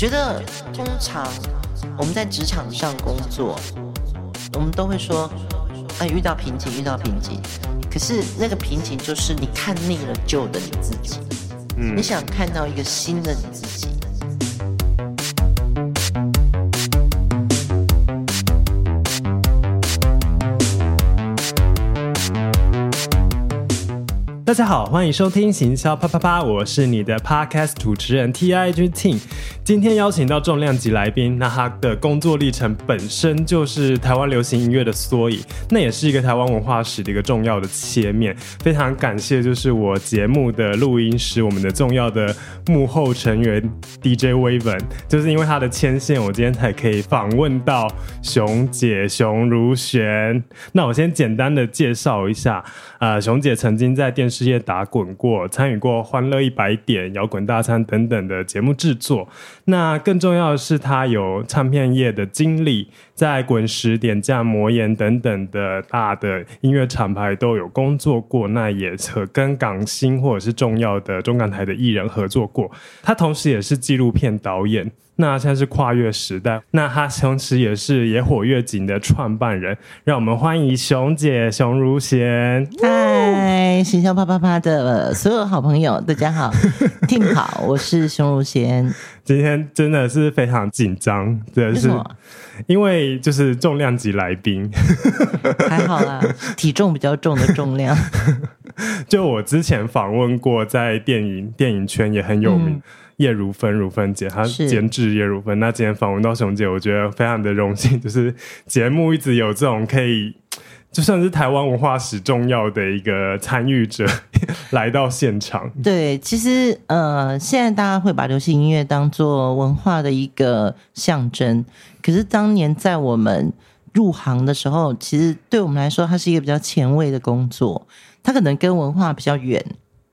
觉得通常我们在职场上工作，我们都会说，哎，遇到瓶颈，遇到瓶颈。可是那个瓶颈就是你看腻了旧的你自己，嗯，你想看到一个新的你自己。大家好，欢迎收听行销啪啪啪，我是你的 Podcast 主持人 TIG Team。今天邀请到重量级来宾，那他的工作历程本身就是台湾流行音乐的缩影，那也是一个台湾文化史的一个重要的切面。非常感谢，就是我节目的录音师，我们的重要的幕后成员 DJ Waven，就是因为他的牵线，我今天才可以访问到熊姐熊如璇。那我先简单的介绍一下，呃，熊姐曾经在电视业打滚过，参与过《欢乐一百点》《摇滚大餐》等等的节目制作。那更重要的是，她有唱片业的经历，在滚石、点将、魔岩等等的大的音乐厂牌都有工作过。那也和跟港星或者是重要的中港台的艺人合作过。她同时也是纪录片导演。那现在是跨越时代，那他同时也是野火月景的创办人。让我们欢迎熊姐熊如贤。嗨，行销啪啪啪的所有好朋友，大家好，Team 好，我是熊如贤。今天真的是非常紧张，真的，是因为就是重量级来宾，还好啦，体重比较重的重量。就我之前访问过，在电影电影圈也很有名。嗯叶如芬，如芬姐，她监制叶如芬。那今天访问到熊姐，我觉得非常的荣幸，就是节目一直有这种可以，就算是台湾文化史重要的一个参与者 来到现场。对，其实呃，现在大家会把流行音乐当做文化的一个象征，可是当年在我们入行的时候，其实对我们来说，它是一个比较前卫的工作，它可能跟文化比较远。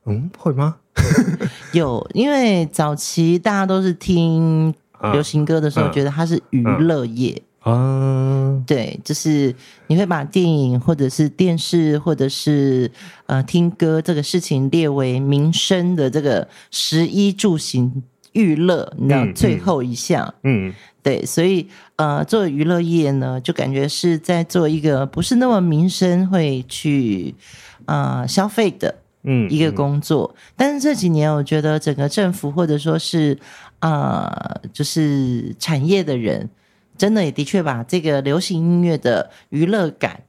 嗯，会吗？有，因为早期大家都是听流行歌的时候，觉得它是娱乐业啊。对，就是你会把电影或者是电视或者是呃听歌这个事情列为民生的这个食衣住行娱乐，你知道最后一项。嗯，对，所以呃，做娱乐业呢，就感觉是在做一个不是那么民生会去呃消费的。嗯，一个工作，但是这几年我觉得整个政府或者说是啊、呃，就是产业的人，真的也的确把这个流行音乐的娱乐感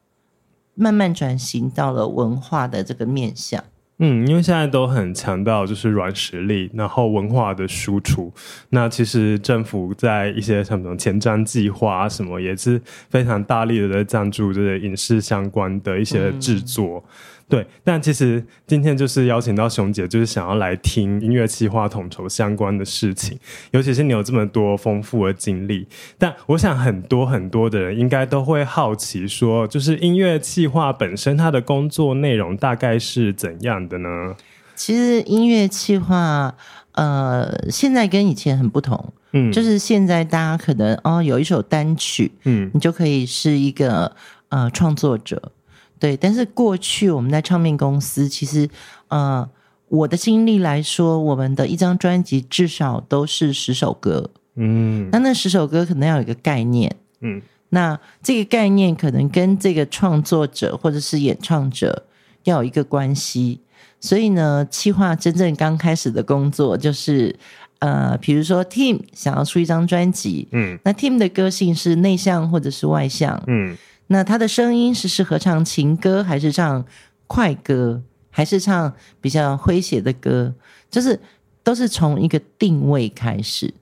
慢慢转型到了文化的这个面向。嗯，因为现在都很强调就是软实力，然后文化的输出。那其实政府在一些像什么前瞻计划啊什么，也是非常大力的在赞助这些影视相关的一些制作。嗯对，但其实今天就是邀请到熊姐，就是想要来听音乐企划统筹相关的事情，尤其是你有这么多丰富的经历。但我想很多很多的人应该都会好奇说，就是音乐企划本身它的工作内容大概是怎样的呢？其实音乐企划，呃，现在跟以前很不同，嗯，就是现在大家可能哦有一首单曲，嗯，你就可以是一个呃创作者。对，但是过去我们在唱片公司，其实，呃，我的经历来说，我们的一张专辑至少都是十首歌，嗯，那那十首歌可能要有一个概念，嗯，那这个概念可能跟这个创作者或者是演唱者要有一个关系，所以呢，企划真正刚开始的工作就是，呃，比如说 Team 想要出一张专辑，嗯，那 Team 的个性是内向或者是外向，嗯。那他的声音是适合唱情歌，还是唱快歌，还是唱比较诙谐的歌？就是都是从一个定位开始，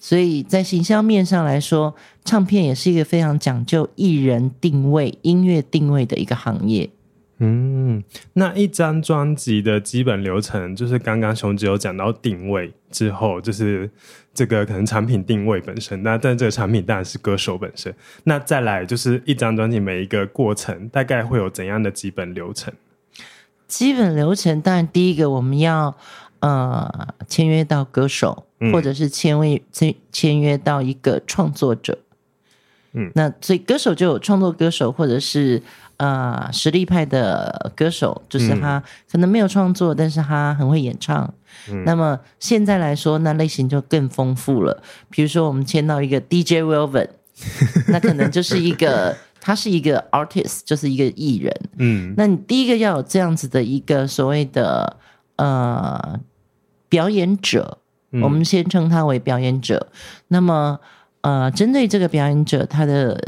所以在形象面上来说，唱片也是一个非常讲究艺人定位、音乐定位的一个行业。嗯，那一张专辑的基本流程，就是刚刚熊姐有讲到定位之后，就是这个可能产品定位本身，那但这个产品当然是歌手本身。那再来就是一张专辑每一个过程，大概会有怎样的基本流程？基本流程当然第一个我们要呃签约到歌手，嗯、或者是签约签签约到一个创作者。嗯，那所以歌手就有创作歌手，或者是呃实力派的歌手，就是他可能没有创作，嗯、但是他很会演唱。嗯、那么现在来说，那类型就更丰富了。比如说，我们签到一个 DJ Welvin，那可能就是一个他是一个 artist，就是一个艺人。嗯，那你第一个要有这样子的一个所谓的呃表演者，嗯、我们先称他为表演者。那么呃，针对这个表演者，他的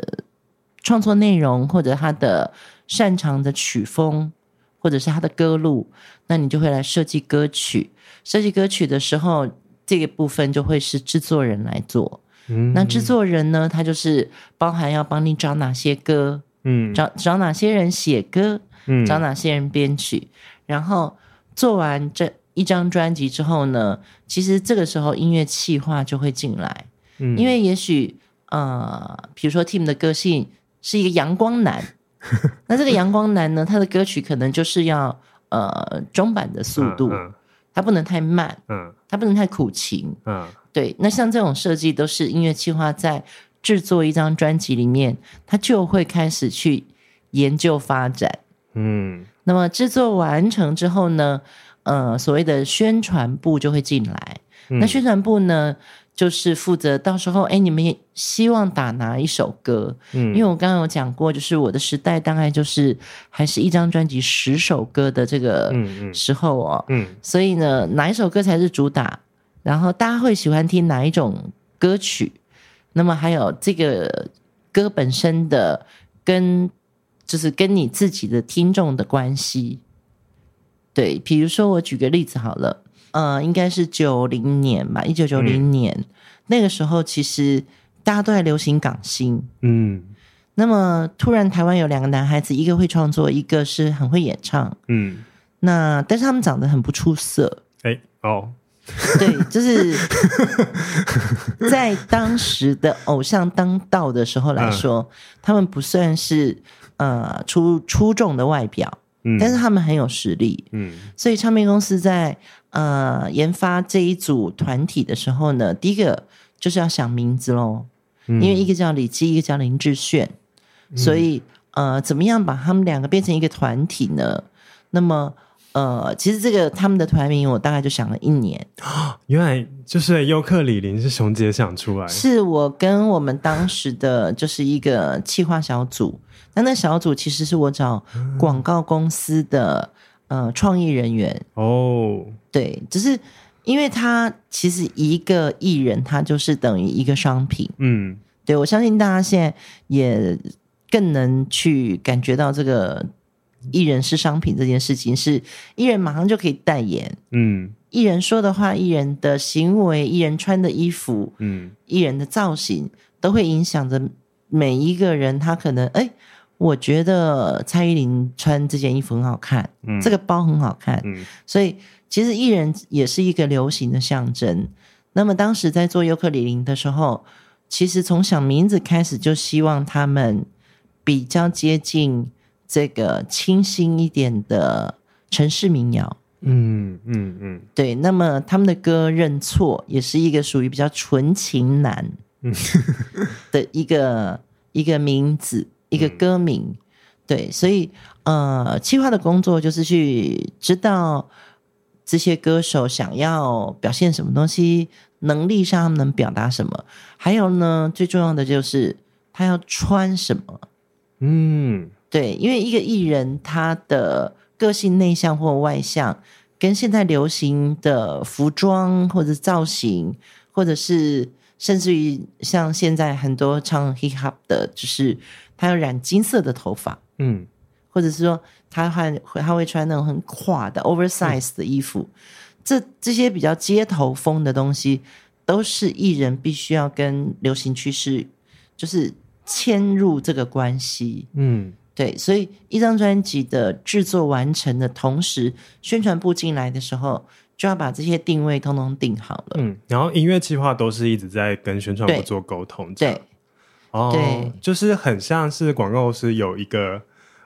创作内容或者他的擅长的曲风，或者是他的歌路，那你就会来设计歌曲。设计歌曲的时候，这个部分就会是制作人来做。嗯，那制作人呢，他就是包含要帮你找哪些歌，嗯，找找哪些人写歌，嗯，找哪些人编曲，然后做完这一张专辑之后呢，其实这个时候音乐企划就会进来。嗯，因为也许呃，比如说 Tim 的个性是一个阳光男，那这个阳光男呢，他的歌曲可能就是要呃中版的速度，嗯嗯、他不能太慢，嗯，他不能太苦情，嗯，对。那像这种设计都是音乐企划在制作一张专辑里面，他就会开始去研究发展，嗯。那么制作完成之后呢，呃，所谓的宣传部就会进来，嗯、那宣传部呢？就是负责到时候，哎，你们也希望打哪一首歌？嗯，因为我刚刚有讲过，就是我的时代大概就是还是一张专辑十首歌的这个时候哦，嗯，嗯，所以呢，哪一首歌才是主打？然后大家会喜欢听哪一种歌曲？那么还有这个歌本身的跟，就是跟你自己的听众的关系。对，比如说我举个例子好了。呃，应该是九零年吧，一九九零年、嗯、那个时候，其实大家都在流行港星。嗯，那么突然台湾有两个男孩子，一个会创作，一个是很会演唱。嗯，那但是他们长得很不出色。哎，哦，对，就是在当时的偶像当道的时候来说，嗯、他们不算是呃出出众的外表，嗯，但是他们很有实力。嗯，所以唱片公司在。呃，研发这一组团体的时候呢，第一个就是要想名字喽，嗯、因为一个叫李基，一个叫林志炫，嗯、所以呃，怎么样把他们两个变成一个团体呢？那么呃，其实这个他们的团名我大概就想了一年。原来就是尤克里林是熊姐想出来，是我跟我们当时的就是一个企划小组，那那小组其实是我找广告公司的。呃，创意人员。哦，对，只是因为他其实一个艺人，他就是等于一个商品，嗯，对，我相信大家现在也更能去感觉到这个艺人是商品这件事情，是艺人马上就可以代言，嗯，艺人说的话、艺人的行为、艺人穿的衣服，嗯，艺人的造型都会影响着每一个人，他可能哎。我觉得蔡依林穿这件衣服很好看，嗯，这个包很好看，嗯，所以其实艺人也是一个流行的象征。那么当时在做尤克里林的时候，其实从想名字开始就希望他们比较接近这个清新一点的城市民谣，嗯嗯嗯，对。那么他们的歌认错也是一个属于比较纯情男的一个一个名字。一个歌名，对，所以呃，企划的工作就是去知道这些歌手想要表现什么东西，能力上他们能表达什么，还有呢，最重要的就是他要穿什么。嗯，对，因为一个艺人他的个性内向或外向，跟现在流行的服装或者造型，或者是甚至于像现在很多唱 hip hop 的，就是。他要染金色的头发，嗯，或者是说他还他会穿那种很垮的 oversize 的衣服，嗯、这这些比较街头风的东西，都是艺人必须要跟流行趋势就是牵入这个关系，嗯，对，所以一张专辑的制作完成的同时，宣传部进来的时候，就要把这些定位通通定好了，嗯，然后音乐计划都是一直在跟宣传部做沟通，对。对哦，对，就是很像是广告是有一个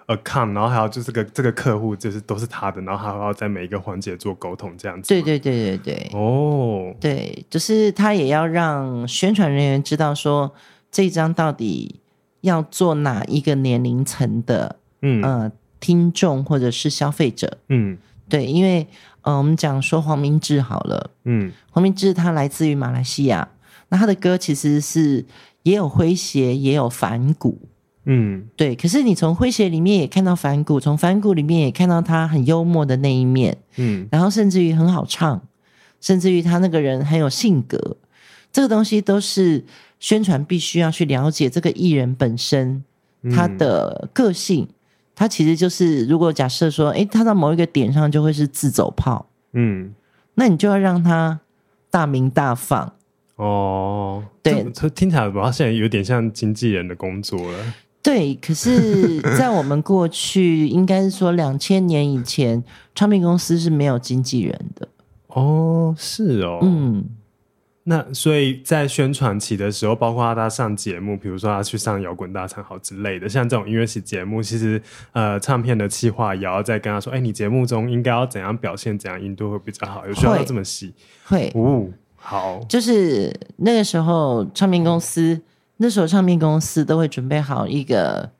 account，然后还有就是个这个客户就是都是他的，然后还要在每一个环节做沟通这样子。对对对对对。哦，对，就是他也要让宣传人员知道说这张到底要做哪一个年龄层的嗯。呃听众或者是消费者，嗯，对，因为呃我们讲说黄明志好了，嗯，黄明志他来自于马来西亚，那他的歌其实是也有诙谐，也有反骨。嗯，对。可是你从诙谐里面也看到反骨，从反骨里面也看到他很幽默的那一面。嗯，然后甚至于很好唱，甚至于他那个人很有性格，这个东西都是宣传必须要去了解这个艺人本身他的个性。嗯、他其实就是，如果假设说，诶，他到某一个点上就会是自走炮。嗯，那你就要让他大鸣大放。哦，对，听起来吧，现在有点像经纪人的工作了。对，可是，在我们过去，应该是说两千年以前，唱片公司是没有经纪人的。哦，是哦，嗯，那所以在宣传期的时候，包括他上节目，比如说他去上摇滚大唱好之类的，像这种音乐系节目，其实呃，唱片的企划也要再跟他说，哎，你节目中应该要怎样表现，怎样应对会比较好，有需要这么细？会，哦，好，就是那个时候唱片公司。那时候唱片公司都会准备好一个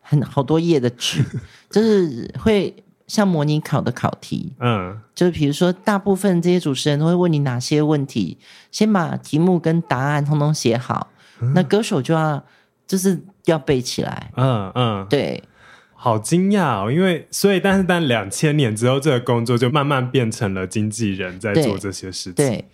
很好多页的纸，就是会像模拟考的考题，嗯，就是比如说大部分这些主持人都会问你哪些问题，先把题目跟答案通通写好，嗯、那歌手就要就是要背起来，嗯嗯，对，好惊讶哦，因为所以但是但两千年之后，这个工作就慢慢变成了经纪人在做这些事情，对。对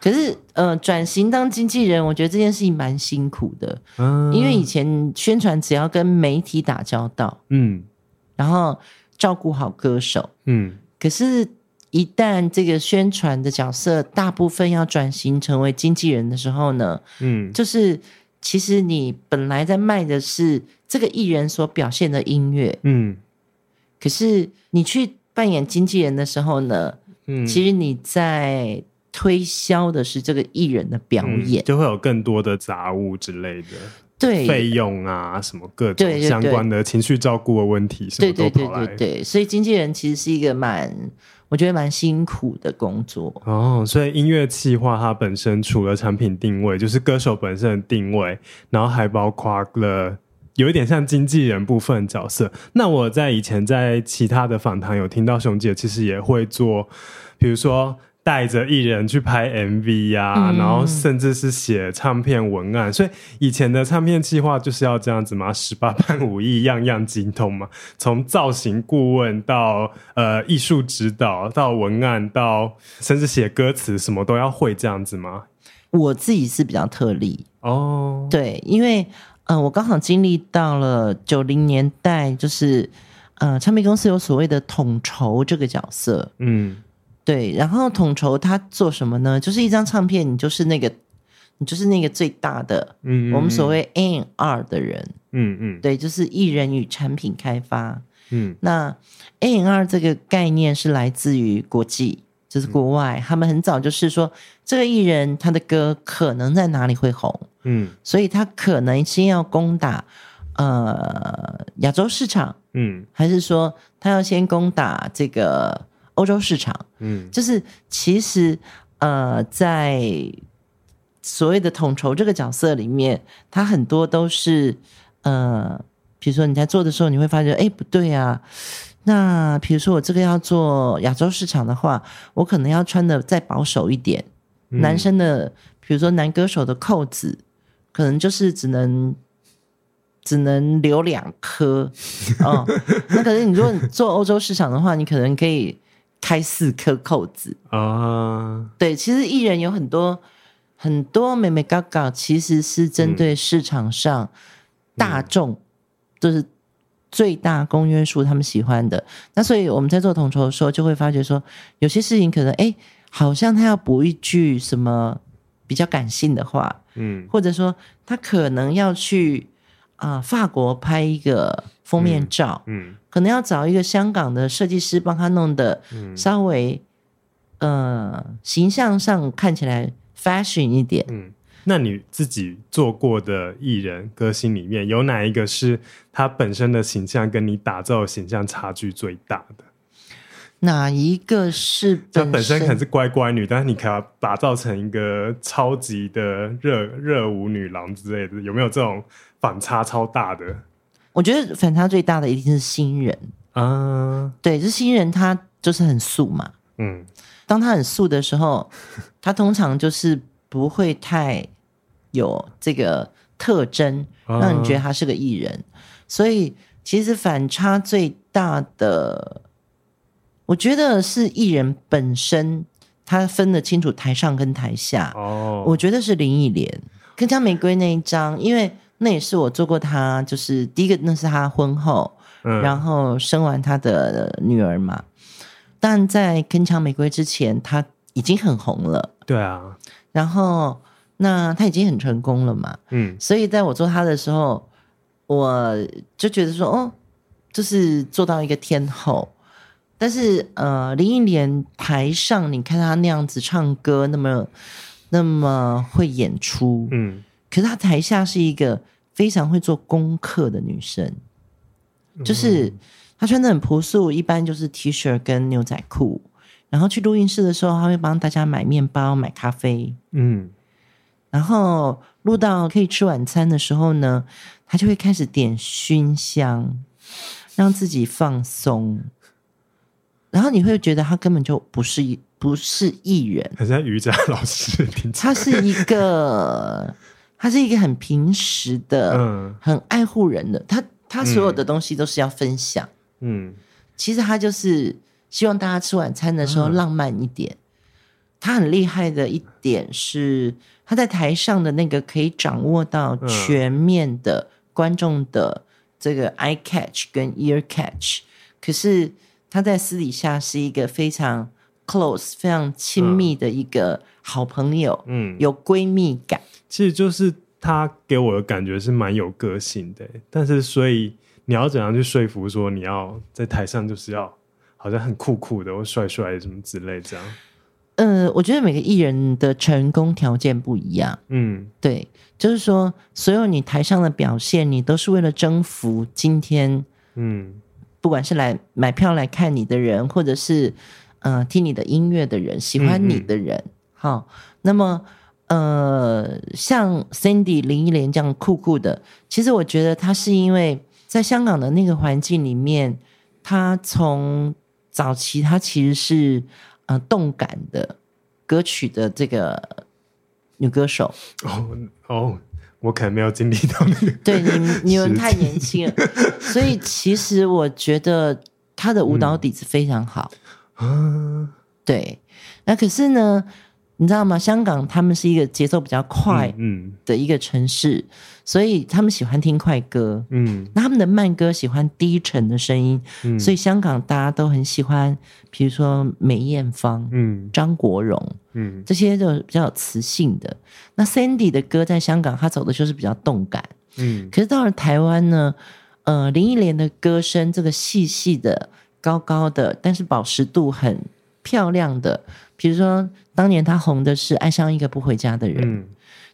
可是，呃，转型当经纪人，我觉得这件事情蛮辛苦的。嗯，因为以前宣传只要跟媒体打交道，嗯，然后照顾好歌手，嗯。可是，一旦这个宣传的角色大部分要转型成为经纪人的时候呢，嗯，就是其实你本来在卖的是这个艺人所表现的音乐，嗯。可是你去扮演经纪人的时候呢，嗯，其实你在。推销的是这个艺人的表演，嗯，就会有更多的杂物之类的，对费用啊，什么各种相关的情绪照顾的问题，对对对对对对，所以经纪人其实是一个蛮，我觉得蛮辛苦的工作哦。所以音乐企划它本身除了产品定位，就是歌手本身的定位，然后还包括了有一点像经纪人部分角色。那我在以前在其他的访谈有听到熊姐其实也会做，比如说。带着艺人去拍 MV 呀、啊嗯，然后甚至是写唱片文案，所以以前的唱片计划就是要这样子嘛，十八般武艺样样精通嘛，从造型顾问到呃艺术指导，到文案，到甚至写歌词，什么都要会这样子吗？我自己是比较特例哦，对，因为嗯、呃，我刚好经历到了九零年代，就是呃，唱片公司有所谓的统筹这个角色，嗯。对，然后统筹他做什么呢？就是一张唱片，你就是那个，你就是那个最大的，嗯，嗯，嗯，我们所谓 N R 的人，嗯嗯，对，就是艺人与产品开发，嗯，那 N R 这个概念是来自于国际，就是国外，嗯、他们很早就是说，这个艺人他的歌可能在哪里会红，嗯，所以他可能先要攻打呃亚洲市场，嗯，还是说他要先攻打这个。欧洲市场，嗯，就是其实呃，在所谓的统筹这个角色里面，他很多都是呃，比如说你在做的时候，你会发觉，哎，不对啊。那比如说我这个要做亚洲市场的话，我可能要穿的再保守一点。嗯、男生的，比如说男歌手的扣子，可能就是只能只能留两颗哦。那可是你如果你做欧洲市场的话，你可能可以。开四颗扣子啊！对，其实艺人有很多很多美美嘎嘎，其实是针对市场上大众，嗯、就是最大公约数他们喜欢的。那所以我们在做统筹的时候，就会发觉说，有些事情可能哎，好像他要补一句什么比较感性的话，嗯，或者说他可能要去啊、呃、法国拍一个封面照，嗯。嗯可能要找一个香港的设计师帮他弄的，稍微、嗯、呃形象上看起来 fashion 一点。嗯，那你自己做过的艺人歌星里面有哪一个是他本身的形象跟你打造的形象差距最大的？哪一个是他本身可能是乖乖女，但是你可以打造成一个超级的热热舞女郎之类的，有没有这种反差超大的？我觉得反差最大的一定是新人啊，对，是新人他就是很素嘛，嗯，当他很素的时候，他通常就是不会太有这个特征，让你觉得他是个艺人，所以其实反差最大的。我觉得是艺人本身，他分得清楚台上跟台下。哦，oh. 我觉得是林忆莲《铿锵玫瑰》那一张，因为那也是我做过他，就是第一个，那是他婚后，嗯、然后生完他的女儿嘛。但在《铿锵玫瑰》之前，他已经很红了。对啊，然后那他已经很成功了嘛。嗯，所以在我做他的时候，我就觉得说，哦，就是做到一个天后。但是，呃，林忆莲台上，你看她那样子唱歌，那么那么会演出，嗯，可是她台下是一个非常会做功课的女生，就是她穿的很朴素，一般就是 T 恤跟牛仔裤，然后去录音室的时候，她会帮大家买面包、买咖啡，嗯，然后录到可以吃晚餐的时候呢，她就会开始点熏香，让自己放松。然后你会觉得她根本就不是不是艺人，很像瑜伽老师。他是一个，他是一个很平实的，嗯，很爱护人的。他他所有的东西都是要分享，嗯，其实他就是希望大家吃晚餐的时候浪漫一点。嗯，他很厉害的一点是，他在台上的那个可以掌握到全面的观众的这个 eye catch 跟 ear catch，可是。他在私底下是一个非常 close、非常亲密的一个好朋友，嗯，有闺蜜感。其实就是他给我的感觉是蛮有个性的，但是所以你要怎样去说服说你要在台上就是要好像很酷酷的或帅帅的什么之类这样？呃，我觉得每个艺人的成功条件不一样，嗯，对，就是说所有你台上的表现，你都是为了征服今天，嗯。不管是来买票来看你的人，或者是呃听你的音乐的人，喜欢你的人，好、嗯嗯哦，那么呃像 Cindy 林忆莲这样酷酷的，其实我觉得她是因为在香港的那个环境里面，他从早期他其实是呃动感的歌曲的这个女歌手。哦哦。我可能没有经历到那个，对你，你们太年轻了，所以其实我觉得他的舞蹈底子非常好。嗯，对，那可是呢，你知道吗？香港他们是一个节奏比较快嗯的一个城市，嗯嗯、所以他们喜欢听快歌。嗯，那他们的慢歌喜欢低沉的声音，嗯、所以香港大家都很喜欢，比如说梅艳芳、嗯，张国荣，嗯，这些就比较有磁性的。那 Sandy 的歌在香港，他走的就是比较动感。嗯，可是到了台湾呢，呃，林忆莲的歌声这个细细的、高高的，但是保持度很漂亮的。比如说，当年他红的是《爱上一个不回家的人》，嗯、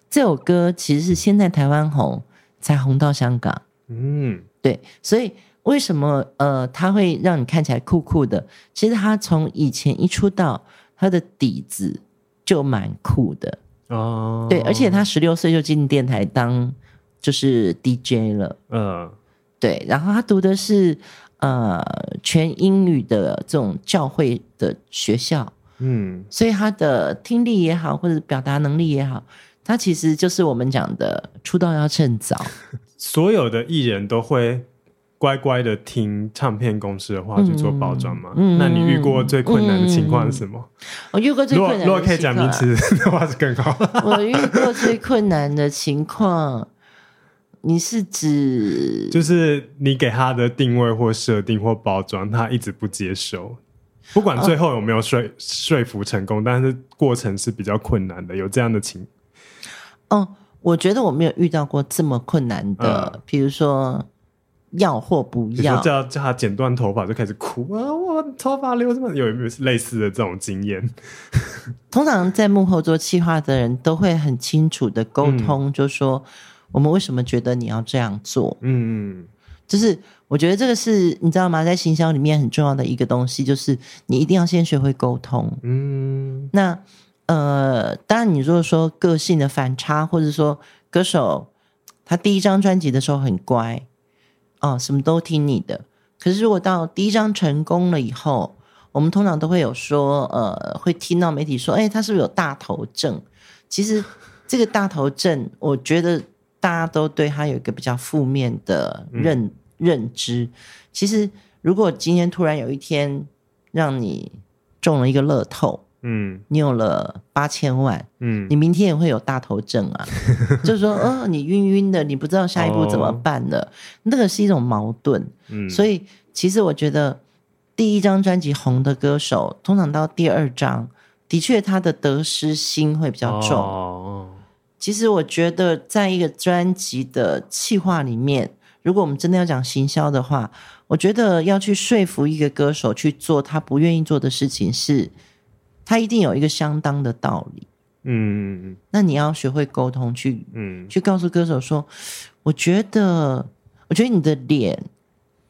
这首歌其实是先在台湾红，才红到香港。嗯，对，所以为什么呃，他会让你看起来酷酷的？其实他从以前一出道，他的底子就蛮酷的哦。对，而且他十六岁就进电台当就是 DJ 了。嗯，对，然后他读的是呃全英语的这种教会的学校。嗯，所以他的听力也好，或者表达能力也好，他其实就是我们讲的出道要趁早。所有的艺人都会乖乖的听唱片公司的话去做包装吗？嗯，那你遇过最困难的情况是什么？我遇过最困难的情况，如果可以讲名词的 话是更好。我遇过最困难的情况，你是指就是你给他的定位或设定或包装，他一直不接受。不管最后有没有说、哦、说服成功，但是过程是比较困难的，有这样的情。哦，我觉得我没有遇到过这么困难的，嗯、比如说要或不要，叫叫他剪断头发就开始哭啊！我头发留这么有没有类似的这种经验？通常在幕后做企划的人都会很清楚的沟通，嗯、就说我们为什么觉得你要这样做？嗯嗯，就是。我觉得这个是你知道吗？在行销里面很重要的一个东西，就是你一定要先学会沟通。嗯，那呃，当然，你如果说个性的反差，或者说歌手他第一张专辑的时候很乖，哦，什么都听你的。可是如果到第一张成功了以后，我们通常都会有说，呃，会听到媒体说，哎，他是不是有大头症？其实这个大头症，我觉得大家都对他有一个比较负面的认、嗯、认知。其实如果今天突然有一天让你中了一个乐透，嗯，你有了八千万，嗯，你明天也会有大头症啊，就是说，哦，你晕晕的，你不知道下一步怎么办了，哦、那个是一种矛盾。嗯，所以其实我觉得。第一张专辑红的歌手，通常到第二张，的确他的得失心会比较重。Oh. 其实我觉得，在一个专辑的企划里面，如果我们真的要讲行销的话，我觉得要去说服一个歌手去做他不愿意做的事情是，是他一定有一个相当的道理。嗯嗯，那你要学会沟通，去嗯，去告诉歌手说，我觉得，我觉得你的脸。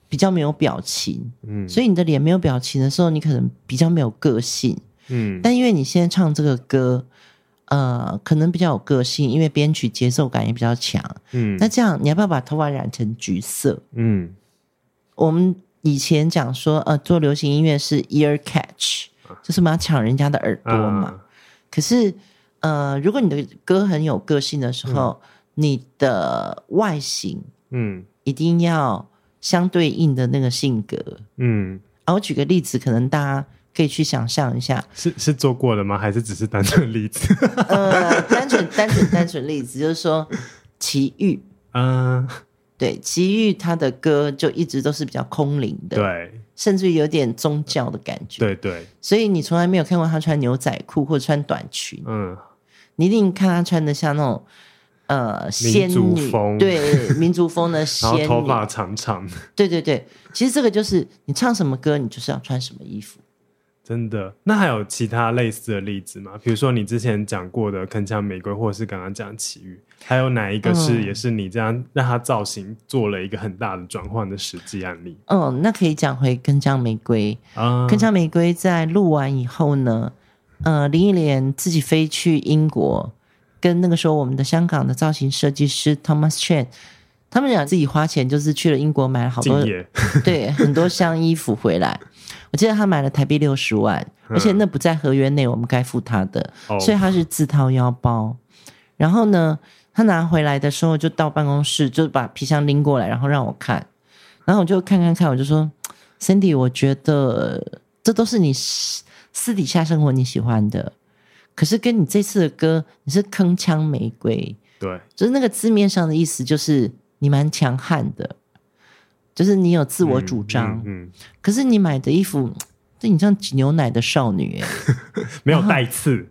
比较没有表情，嗯，所以你的脸没有表情的时候，你可能比较没有个性，嗯。但因为你现在唱这个歌，呃，可能比较有个性，因为编曲节奏感也比较强，嗯。那这样，你要不要把头发染成橘色？嗯。我们以前讲说，呃，做流行音乐是 ear catch，就是我们要抢人家的耳朵嘛。啊、可是，呃，如果你的歌很有个性的时候，嗯、你的外形，嗯，一定要。相对应的那个性格，嗯，啊，我举个例子，可能大家可以去想象一下，是是做过的吗？还是只是单纯例子？呃，单纯 单纯单纯例子，就是说奇遇，嗯，对，奇遇他的歌就一直都是比较空灵的，对，甚至于有点宗教的感觉，对对，所以你从来没有看过他穿牛仔裤或者穿短裙，嗯，你一定看他穿的像那种。呃，仙女。风。对民族风的 仙女，然后头发长长。的，对对对，其实这个就是你唱什么歌，你就是要穿什么衣服。真的？那还有其他类似的例子吗？比如说你之前讲过的《铿锵玫瑰》，或者是刚刚讲奇遇，还有哪一个是也是你这样让它造型做了一个很大的转换的实际案例？嗯，那可以讲回《铿锵玫瑰》啊，《铿锵玫瑰》在录完以后呢，呃，林忆莲自己飞去英国。跟那个时候我们的香港的造型设计师 Thomas Chan 他们俩自己花钱，就是去了英国买了好多，对，很多箱衣服回来。我记得他买了台币六十万，而且那不在合约内，我们该付他的，所以他是自掏腰包。然后呢，他拿回来的时候就到办公室，就把皮箱拎过来，然后让我看，然后我就看看看，我就说，Cindy，我觉得这都是你私底下生活你喜欢的。可是跟你这次的歌，你是铿锵玫瑰，对，就是那个字面上的意思，就是你蛮强悍的，就是你有自我主张。嗯，嗯，嗯，可是你买的衣服，对你像挤牛奶的少女，没有带刺，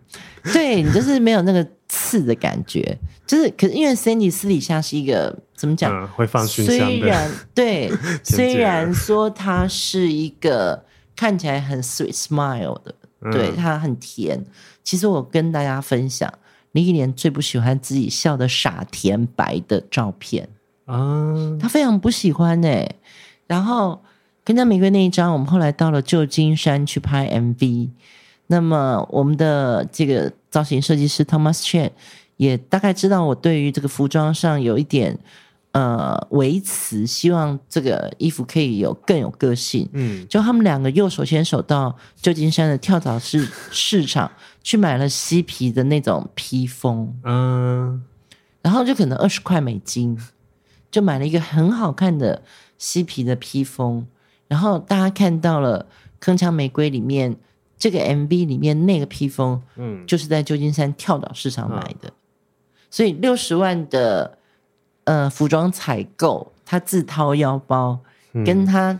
对，你就是没有那个刺的感觉。就是，可是因为 Sandy 私底下是一个怎么讲？嗯，会放熏。虽然对，虽然说她是一个看起来很 sweet smile 的。对，她很甜。其实我跟大家分享，林忆莲最不喜欢自己笑的傻甜白的照片啊，他非常不喜欢哎。然后跟在玫瑰那一张，我们后来到了旧金山去拍 MV，那么我们的这个造型设计师 Thomas Chen 也大概知道我对于这个服装上有一点。呃，维持希望这个衣服可以有更有个性。嗯，就他们两个又手牵手到旧金山的跳蚤市 市场去买了嬉皮的那种披风。嗯，然后就可能二十块美金就买了一个很好看的嬉皮的披风。然后大家看到了《铿锵玫瑰》里面这个 MV 里面那个披风，嗯，就是在旧金山跳蚤市场买的。所以六十万的。呃，服装采购，他自掏腰包，嗯、跟他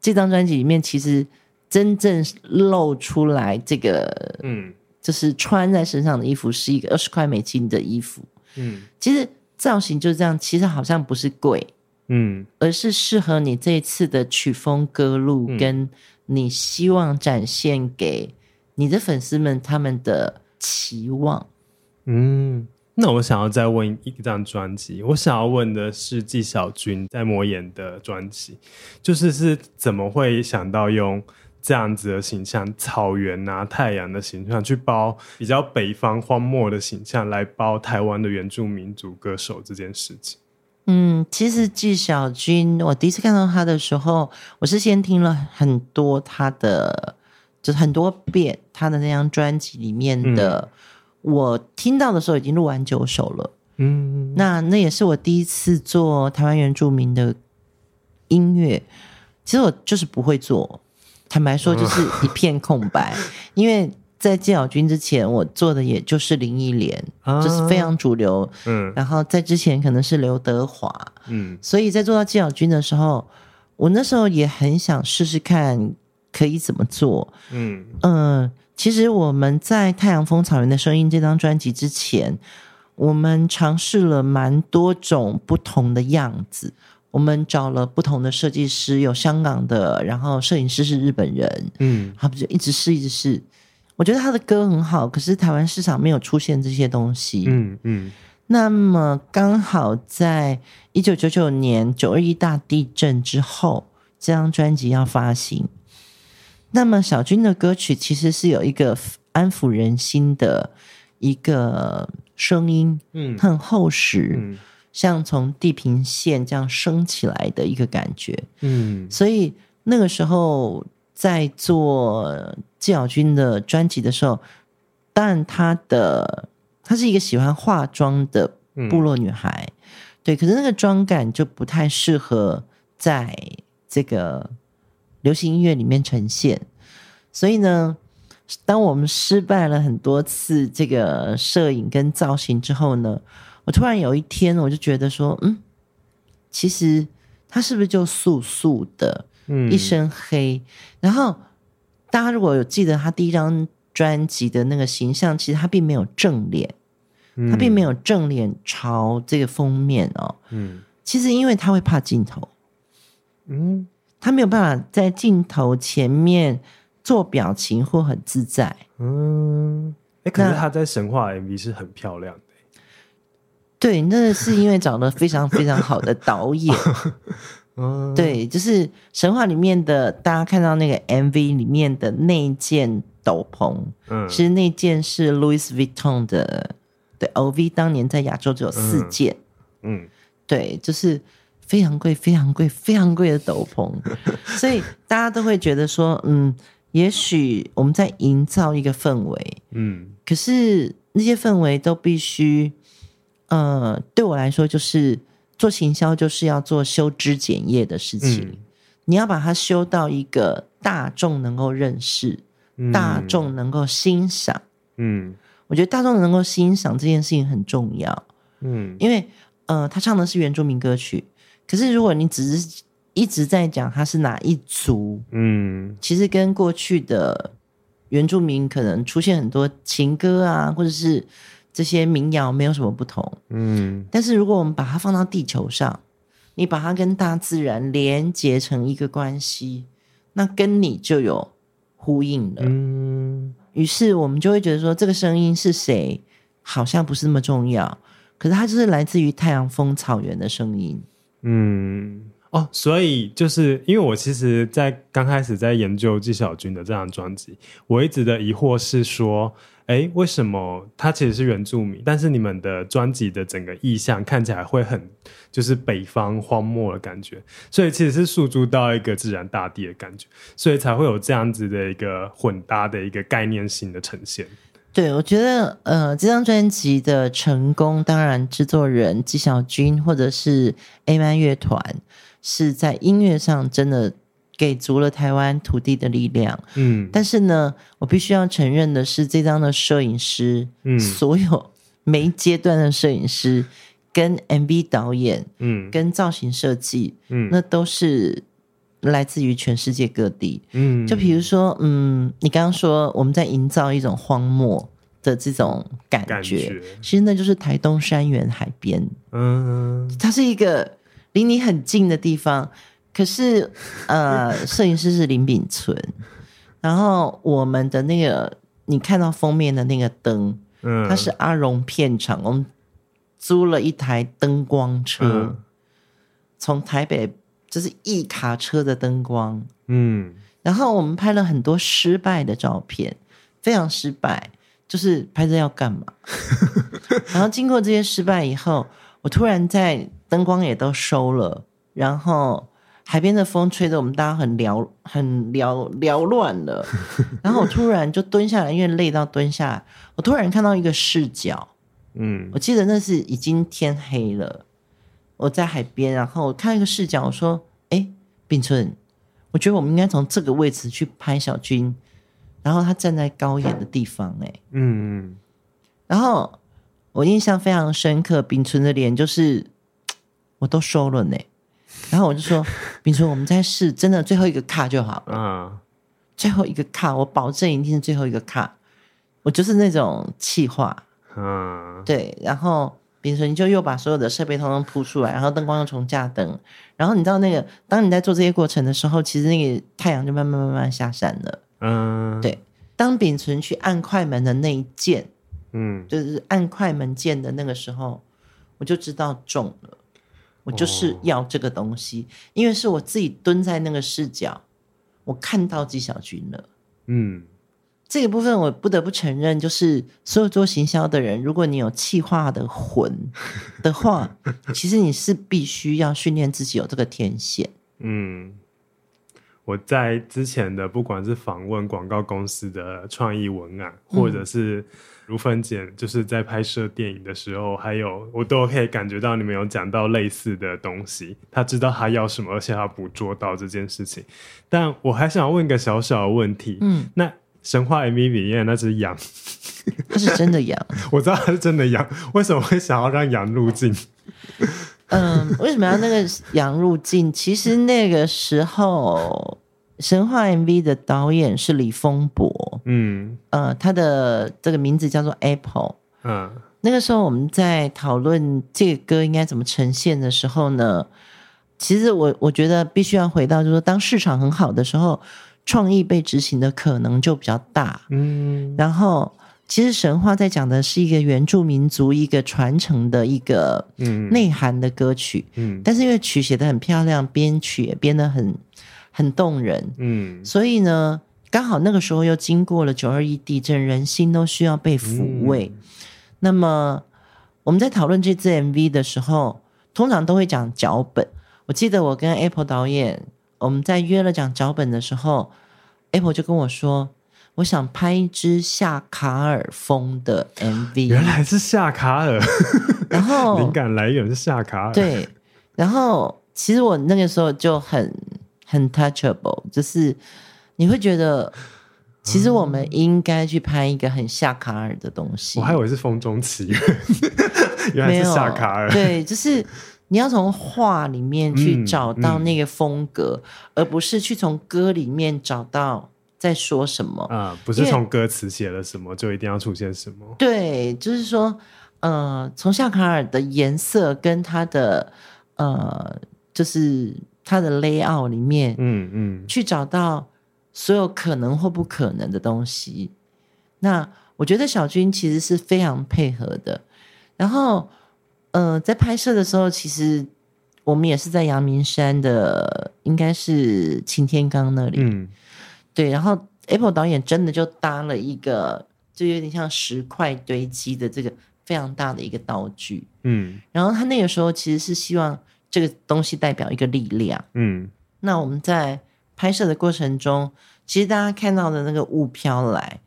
这张专辑里面，其实真正露出来这个，嗯，就是穿在身上的衣服是一个二十块美金的衣服，嗯，其实造型就是这样，其实好像不是贵，嗯，而是适合你这一次的曲风歌路，跟你希望展现给你的粉丝们他们的期望，嗯。那我想要再问一张专辑，我想要问的是纪晓君在魔岩的专辑，就是是怎么会想到用这样子的形象，草原啊、太阳的形象去包比较北方荒漠的形象来包台湾的原住民族歌手这件事情？嗯，其实纪晓君，我第一次看到他的时候，我是先听了很多他的，就是很多遍他的那张专辑里面的。嗯、我听到的时候已经录完九首了。嗯，那那也是我第一次做台湾原住民的音乐。其实我就是不会做，坦白说就是一片空白，嗯、因为。在纪晓君之前，我做的也就是林忆莲，啊、就是非常主流。嗯，然后在之前可能是刘德华，嗯，所以在做到纪晓君的时候，我那时候也很想试试看可以怎么做。嗯嗯、呃，其实我们在《太阳风草原的声音》这张专辑之前，我们尝试了蛮多种不同的样子。我们找了不同的设计师，有香港的，然后摄影师是日本人，嗯，他不就一直试，一直试。我觉得他的歌很好，可是台湾市场没有出现这些东西。嗯嗯。那么刚好在一九九九年九二一大地震之后，这张专辑要发行。那么小军的歌曲其实是有一个安抚人心的一个声音，嗯，很厚实，嗯，像从地平线这样升起来的一个感觉。嗯，所以那个时候。在做纪晓君的专辑的时候，但她的她是一个喜欢化妆的部落女孩，嗯、对，可是那个妆感就不太适合在这个流行音乐里面呈现。所以呢，当我们失败了很多次这个摄影跟造型之后呢，我突然有一天我就觉得说，嗯，其实她是不是就素素的？嗯，一身黑，然后大家如果有记得他第一张专辑的那个形象，其实他并没有正脸，嗯、他并没有正脸朝这个封面哦。嗯，其实因为他会怕镜头，嗯，他没有办法在镜头前面做表情或很自在。嗯，哎，可是他在神话 MV 是很漂亮的。对，那是因为找了非常非常好的导演。对，就是神话里面的，大家看到那个 MV 里面的那件斗篷，嗯，其实那件是 Louis Vuitton 的，对，LV 当年在亚洲只有四件，嗯，嗯。对，就是非常贵、非常贵、非常贵的斗篷，所以大家都会觉得说，嗯，也许我们在营造一个氛围，嗯，可是那些氛围都必须，呃，对我来说就是。做行销就是要做修枝剪叶的事情，嗯、你要把它修到一个大众能够认识、嗯、大众能够欣赏。嗯，我觉得大众能够欣赏这件事情很重要。嗯，因为呃，他唱的是原住民歌曲，可是如果你只是一直在讲他是哪一族，嗯，其实跟过去的原住民可能出现很多情歌啊，或者是。这些民谣没有什么不同，嗯，但是如果我们把它放到地球上，你把它跟大自然连接成一个关系，那跟你就有呼应了，嗯，于是我们就会觉得说，这个声音是谁，好像不是那么重要，可是它就是来自于太阳风草原的声音，嗯，哦，所以就是因为我其实，在刚开始在研究纪晓君的这张专辑，我一直的疑惑是说。哎，为什么他其实是原住民？但是你们的专辑的整个意象看起来会很就是北方荒漠的感觉，所以其实是诉诸到一个自然大地的感觉，所以才会有这样子的一个混搭的一个概念性的呈现。对，我觉得呃，这张专辑的成功，当然制作人纪晓君或者是 A Man 乐团是在音乐上真的。给足了台湾土地的力量，嗯，但是呢，我必须要承认的是，这张的摄影师，嗯，所有每一阶段的摄影师跟 MV 导演，嗯，跟造型设计，嗯，那都是来自于全世界各地，嗯，就比如说，嗯，你刚刚说我们在营造一种荒漠的这种感觉，感觉其实那就是台东山原海边，嗯，它是一个离你很近的地方。可是，呃，摄影师是林炳存，然后我们的那个你看到封面的那个灯，嗯，它是阿荣片场，我们租了一台灯光车，嗯，从台北就是一卡车的灯光，嗯，然后我们拍了很多失败的照片，非常失败，就是拍这要干嘛？然后经过这些失败以后，我突然在灯光也都收了，然后海边的风吹得我们大家很缭 很缭缭乱了。然后我突然就蹲下来，因为累到蹲下来，我突然看到一个视角，嗯，我记得那是已经天黑了，我在海边，然后我看一个视角，我说：“哎，秉存，我觉得我们应该从这个位置去拍小军，然后他站在高远的地方，哎，嗯嗯，然后我印象非常深刻，秉存的脸就是。”我都收了呢，然后我就说：“ 秉存，我们再试，真的最后一个卡就好了。嗯，最后一个卡，我保证一定是最后一个卡。我就是那种气话，嗯，对。然后秉存就又把所有的设备通通铺出来，然后灯光又重架灯。然后你知道那个，当你在做这些过程的时候，其实那个太阳就慢慢慢慢下山了。嗯，对。当秉存去按快门的那一键，嗯，就是按快门键的那个时候，我就知道中了。”我就是要这个东西，因为是我自己蹲在那个视角，我看到纪晓君了。嗯，这个部分我不得不承认，就是所有做行销的人，如果你有气化的魂 的话，其实你是必须要训练自己有这个天线。嗯，我在之前的不管是访问广告公司的创意文案，或者是。如芬姐就是在拍摄电影的时候，还有我都可以感觉到你们有讲到类似的东西。他知道他要什么，而且他捕捉到这件事情。但我还想问一个小小的问题，嗯，那神话 MV 里面那只羊，它是真的羊？我知道它是真的羊，为什么会想要让羊入镜？嗯，为什么要那个羊入镜？其实那个时候。神话 MV 的导演是李丰博，嗯，呃，他的这个名字叫做 Apple，嗯，那个时候我们在讨论这个歌应该怎么呈现的时候呢，其实我我觉得必须要回到，就是说当市场很好的时候，创意被执行的可能就比较大，嗯，然后其实神话在讲的是一个原住民族一个传承的一个嗯。内涵的歌曲，嗯，但是因为曲写的很漂亮，编曲也编的很。很动人，嗯，所以呢，刚好那个时候又经过了九二一地震，人心都需要被抚慰。嗯、那么我们在讨论这支 MV 的时候，通常都会讲脚本。我记得我跟 Apple 导演，我们在约了讲脚本的时候，Apple 就跟我说，我想拍一支夏卡尔风的 MV。原来是夏卡尔，然后灵感来源是夏卡尔。对，然后其实我那个时候就很。很 touchable，就是你会觉得，其实我们应该去拍一个很夏卡尔的东西。我还以为是风中奇缘，原来是夏卡尔。对，就是你要从画里面去找到那个风格，嗯嗯、而不是去从歌里面找到在说什么啊、嗯，不是从歌词写了什么就一定要出现什么。对，就是说，呃，从夏卡尔的颜色跟他的呃，就是。它的 layout 里面，嗯嗯，去找到所有可能或不可能的东西。那我觉得小军其实是非常配合的。然后，呃，在拍摄的时候，其实我们也是在阳明山的，应该是擎天岗那里。嗯，对。然后 Apple 导演真的就搭了一个，就有点像石块堆积的这个非常大的一个道具。嗯，然后他那个时候其实是希望。这个东西代表一个力量，嗯，那我们在拍摄的过程中，其实大家看到的那个雾飘来，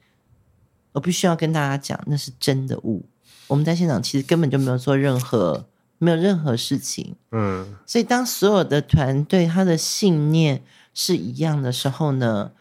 我必须要跟大家讲，那是真的雾。我们在现场其实根本就没有做任何，没有任何事情，嗯。所以当所有的团队他的信念是一样的时候呢，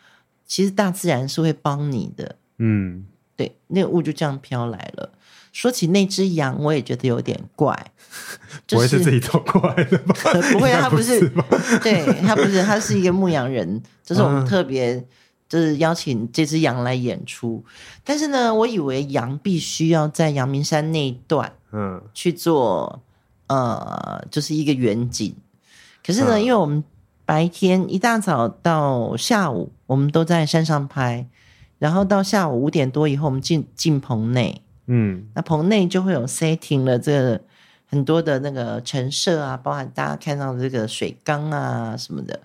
其实大自然是会帮你的，嗯，对，那个雾就这样飘来了。说起那只羊，我也觉得有点怪，就是、不会是自己走过来的吧？不会，他不是，不是对他不是，他是一个牧羊人，就是我们特别就是邀请这只羊来演出。嗯、但是呢，我以为羊必须要在阳明山那一段，嗯，去做呃，就是一个远景。可是呢，嗯、因为我们白天一大早到下午，我们都在山上拍，然后到下午五点多以后，我们进进棚内。嗯，那棚内就会有 setting 了，这个很多的那个陈设啊，包含大家看到的这个水缸啊什么的。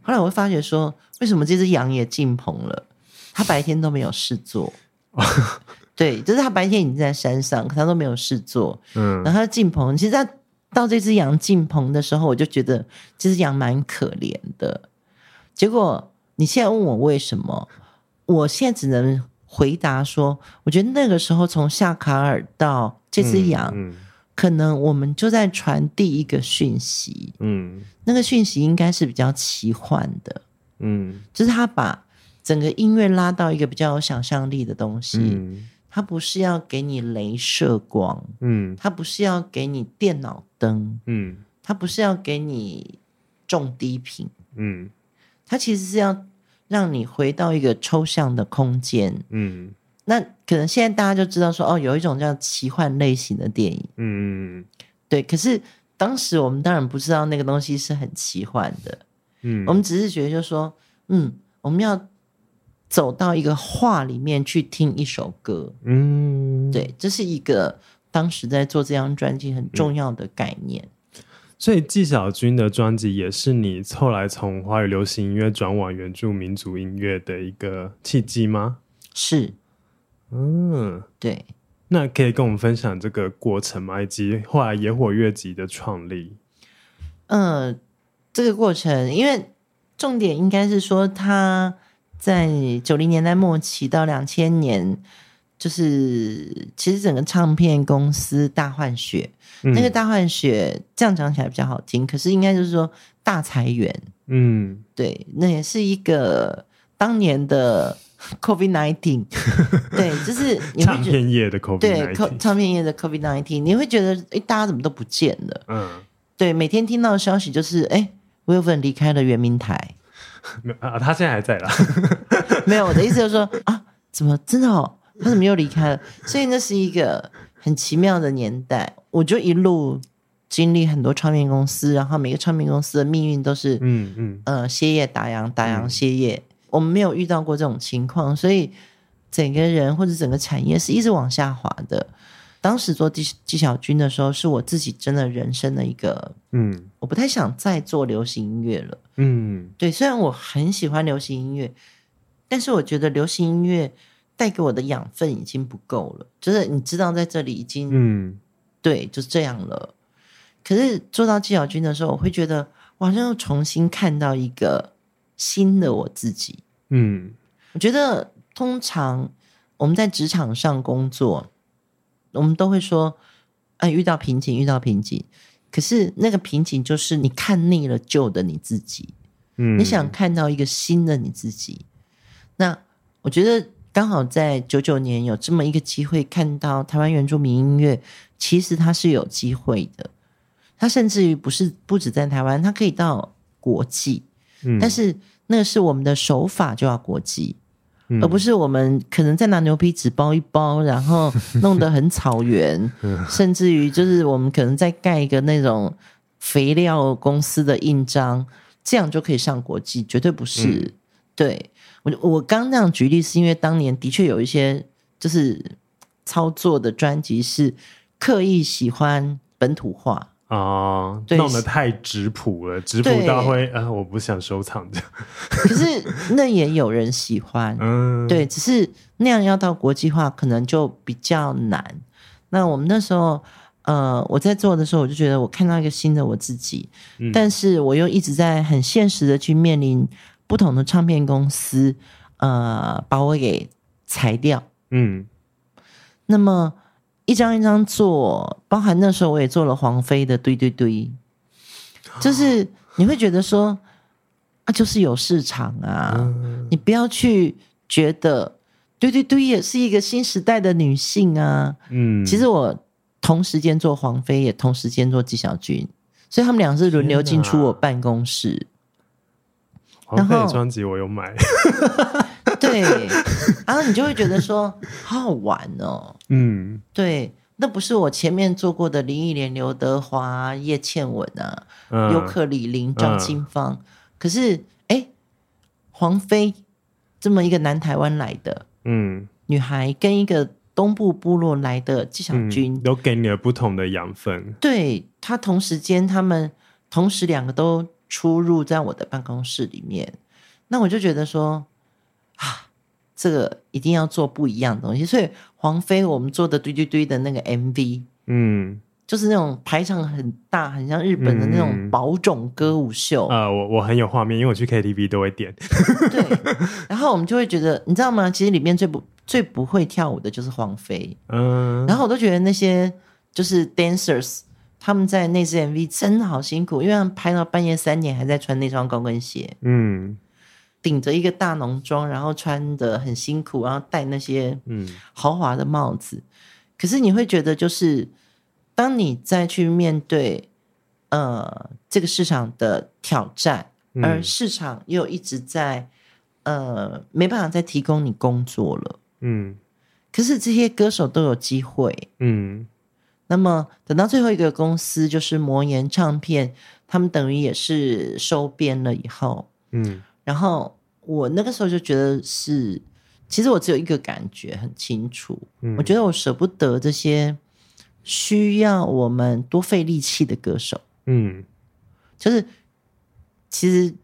后来我会发觉说，为什么这只羊也进棚了？它白天都没有事做。对，就是他白天已经在山上，可他都没有事做。嗯，然后他进棚，其实他到这只羊进棚的时候，我就觉得这只羊蛮可怜的。结果你现在问我为什么，我现在只能回答说，我觉得那个时候从夏卡尔到这只羊，嗯嗯、可能我们就在传递一个讯息，嗯，那个讯息应该是比较奇幻的，嗯，就是他把整个音乐拉到一个比较有想象力的东西。嗯。它不是要给你镭射光，嗯，它不是要给你电脑灯，嗯，它不是要给你重低频，嗯，它其实是要让你回到一个抽象的空间，嗯，那可能现在大家就知道说，哦，有一种叫奇幻类型的电影，嗯，对，可是当时我们当然不知道那个东西是很奇幻的，嗯，我们只是觉得就说，嗯，我们要。走到一个画里面去听一首歌，嗯，对，这是一个当时在做这张专辑很重要的概念。嗯、所以纪晓君的专辑也是你后来从华语流行音乐转往原住民族音乐的一个契机吗？是，嗯，对。那可以跟我们分享这个过程吗？以及后来野火乐集的创立？嗯、呃，这个过程，因为重点应该是说他。在九零年代末期到两千年，就是其实整个唱片公司大换血，嗯、那个大换血这样讲起来比较好听，可是应该就是说大裁员。嗯，对，那也是一个当年的 COVID nineteen，对，就是唱片业的 COVID，对，唱片业的 COVID nineteen，你会觉得哎，大家怎么都不见了？嗯，对，每天听到的消息就是哎，魏有芬离开了圆明台。啊，他现在还在啦。没有，我的意思就是说啊，怎么真的哦？他怎么又离开了？所以那是一个很奇妙的年代。我就一路经历很多唱片公司，然后每个唱片公司的命运都是嗯嗯呃歇业打烊，打烊歇业。嗯、我们没有遇到过这种情况，所以整个人或者整个产业是一直往下滑的。当时做纪纪晓君的时候，是我自己真的人生的一个，嗯，我不太想再做流行音乐了，嗯，对，虽然我很喜欢流行音乐，但是我觉得流行音乐带给我的养分已经不够了，就是你知道在这里已经，嗯，对，就这样了。可是做到纪晓君的时候，我会觉得我好像又重新看到一个新的我自己，嗯，我觉得通常我们在职场上工作。我们都会说，哎，遇到瓶颈，遇到瓶颈。可是那个瓶颈就是你看腻了旧的你自己，嗯，你想看到一个新的你自己。那我觉得刚好在九九年有这么一个机会，看到台湾原住民音乐，其实它是有机会的。它甚至于不是不止在台湾，它可以到国际。嗯，但是那个是我们的手法就要国际。而不是我们可能在拿牛皮纸包一包，然后弄得很草原，甚至于就是我们可能再盖一个那种肥料公司的印章，这样就可以上国际，绝对不是。嗯、对我，我刚那样举例是因为当年的确有一些就是操作的专辑是刻意喜欢本土化。啊，对弄得太直朴了，直朴到会啊，我不想收藏的。可是那也有人喜欢，嗯，对，只是那样要到国际化可能就比较难。那我们那时候，呃，我在做的时候，我就觉得我看到一个新的我自己，嗯，但是我又一直在很现实的去面临不同的唱片公司，呃，把我给裁掉，嗯，那么。一张一张做，包含那时候我也做了黄飞的堆堆堆，就是 你会觉得说啊，就是有市场啊，嗯、你不要去觉得堆堆堆也是一个新时代的女性啊，嗯，其实我同时间做黄飞，也同时间做纪晓君，所以他们俩是轮流进出我办公室。黄妃的专辑我有买。对，然后你就会觉得说 好好玩哦。嗯，对，那不是我前面做过的林忆莲、刘德华、叶倩文啊，嗯、尤克里林、张清芳。嗯、可是，哎，黄飞这么一个南台湾来的嗯女孩，跟一个东部部落来的纪晓君，都、嗯、给你了不同的养分。对，他同时间，他们同时两个都出入在我的办公室里面，那我就觉得说。啊，这个一定要做不一样的东西，所以黄飞我们做的堆堆堆的那个 MV，嗯，就是那种排场很大，很像日本的那种宝冢歌舞秀。啊、嗯呃，我我很有画面，因为我去 KTV 都会点。对，然后我们就会觉得，你知道吗？其实里面最不最不会跳舞的就是黄飞。嗯，然后我都觉得那些就是 dancers，他们在那支 MV 真的好辛苦，因为他们拍到半夜三点还在穿那双高跟鞋。嗯。顶着一个大浓妆，然后穿的很辛苦，然后戴那些嗯豪华的帽子。嗯、可是你会觉得，就是当你再去面对呃这个市场的挑战，嗯、而市场又一直在呃没办法再提供你工作了，嗯。可是这些歌手都有机会，嗯。那么等到最后一个公司就是魔岩唱片，他们等于也是收编了以后，嗯。然后我那个时候就觉得是，其实我只有一个感觉很清楚，嗯，我觉得我舍不得这些需要我们多费力气的歌手，嗯，就是其实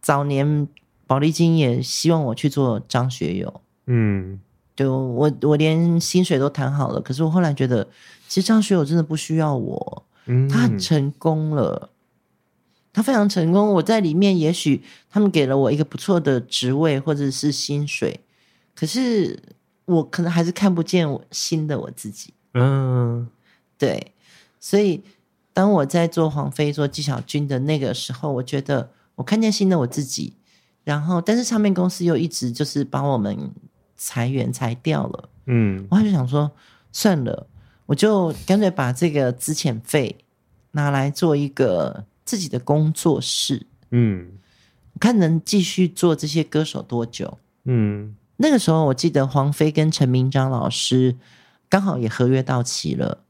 早年宝丽金也希望我去做张学友，嗯，就我我连薪水都谈好了，可是我后来觉得，其实张学友真的不需要我，嗯，他很成功了。他非常成功，我在里面，也许他们给了我一个不错的职位或者是薪水，可是我可能还是看不见我新的我自己。嗯，对，所以当我在做黄妃、做纪晓君的那个时候，我觉得我看见新的我自己，然后但是唱片公司又一直就是把我们裁员裁掉了。嗯，我就想说算了，我就干脆把这个资遣费拿来做一个。自己的工作室，嗯，看能继续做这些歌手多久，嗯，那个时候我记得黄飞跟陈明章老师刚好也合约到期了，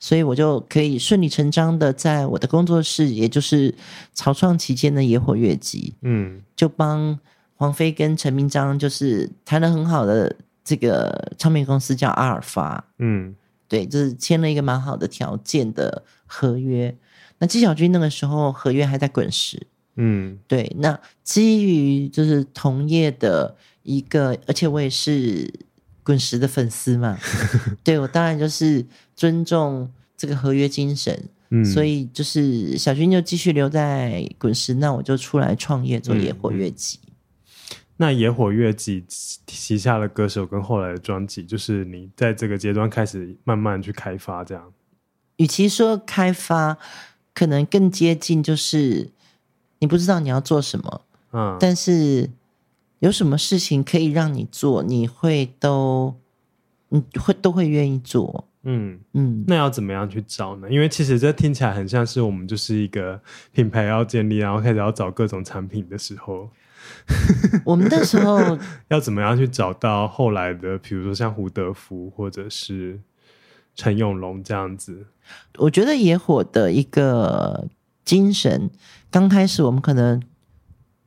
所以我就可以顺理成章的在我的工作室，也就是草创期间的野火乐集，嗯，就帮黄飞跟陈明章就是谈的很好的这个唱片公司叫阿尔法，嗯，对，就是签了一个蛮好的条件的合约。那纪晓君那个时候合约还在滚石，嗯，对。那基于就是同业的一个，而且我也是滚石的粉丝嘛，对，我当然就是尊重这个合约精神，嗯，所以就是小君就继续留在滚石，那我就出来创业做野火乐集。嗯。那野火乐季旗下的歌手跟后来的专辑，就是你在这个阶段开始慢慢去开发，这样。与其说开发。可能更接近，就是你不知道你要做什么，嗯，但是有什么事情可以让你做，你会都你会都会愿意做，嗯嗯。那要怎么样去找呢？因为其实这听起来很像是我们就是一个品牌要建立，然后开始要找各种产品的时候。我们那时候 要怎么样去找到后来的，比如说像胡德夫或者是。陈永龙这样子，我觉得野火的一个精神，刚开始我们可能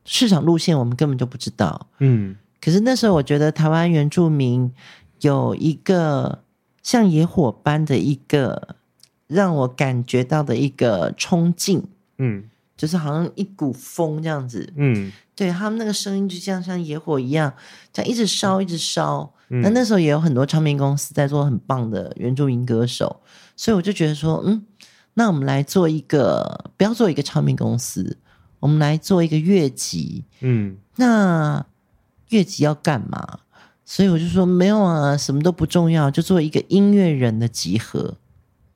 市场路线我们根本就不知道，嗯，可是那时候我觉得台湾原住民有一个像野火般的一个让我感觉到的一个冲劲，嗯，就是好像一股风这样子，嗯，对他们那个声音就像像野火一样，这样一直烧一直烧。那那时候也有很多唱片公司在做很棒的原住民歌手，所以我就觉得说，嗯，那我们来做一个，不要做一个唱片公司，我们来做一个乐集，嗯，那乐集要干嘛？所以我就说没有啊，什么都不重要，就做一个音乐人的集合。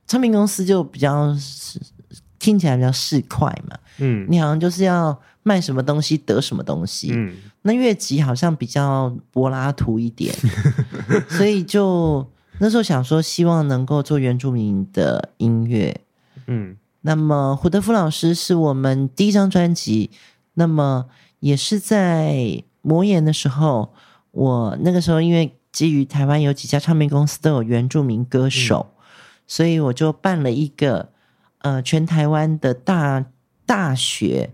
唱片公司就比较听起来比较市侩嘛，嗯，你好像就是要卖什么东西得什么东西，嗯。那越级好像比较柏拉图一点，所以就那时候想说，希望能够做原住民的音乐。嗯，那么胡德夫老师是我们第一张专辑，那么也是在魔岩的时候，我那个时候因为基于台湾有几家唱片公司都有原住民歌手，嗯、所以我就办了一个呃全台湾的大大学。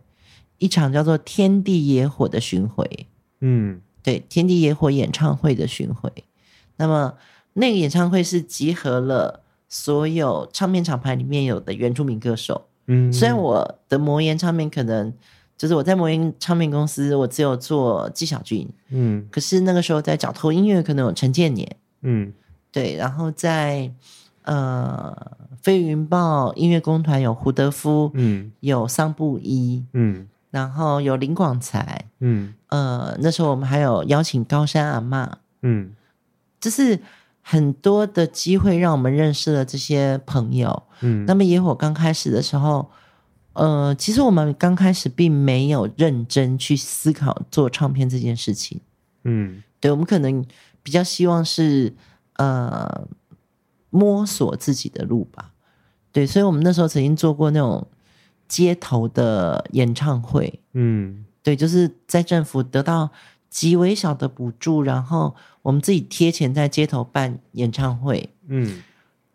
一场叫做《天地野火》的巡回，嗯，对，《天地野火》演唱会的巡回。那么那个演唱会是集合了所有唱片厂牌里面有的原住民歌手。嗯，虽然我的魔岩唱片可能就是我在魔岩唱片公司，我只有做纪晓君，嗯，可是那个时候在角头音乐可能有陈建年，嗯，对，然后在呃，飞云豹音乐工团有胡德夫，嗯，有桑布伊，嗯，然后有林广才，嗯，呃，那时候我们还有邀请高山阿妈，嗯，就是很多的机会让我们认识了这些朋友，嗯，那么野火刚开始的时候。呃，其实我们刚开始并没有认真去思考做唱片这件事情。嗯，对，我们可能比较希望是呃摸索自己的路吧。对，所以我们那时候曾经做过那种街头的演唱会。嗯，对，就是在政府得到极微小的补助，然后我们自己贴钱在街头办演唱会。嗯。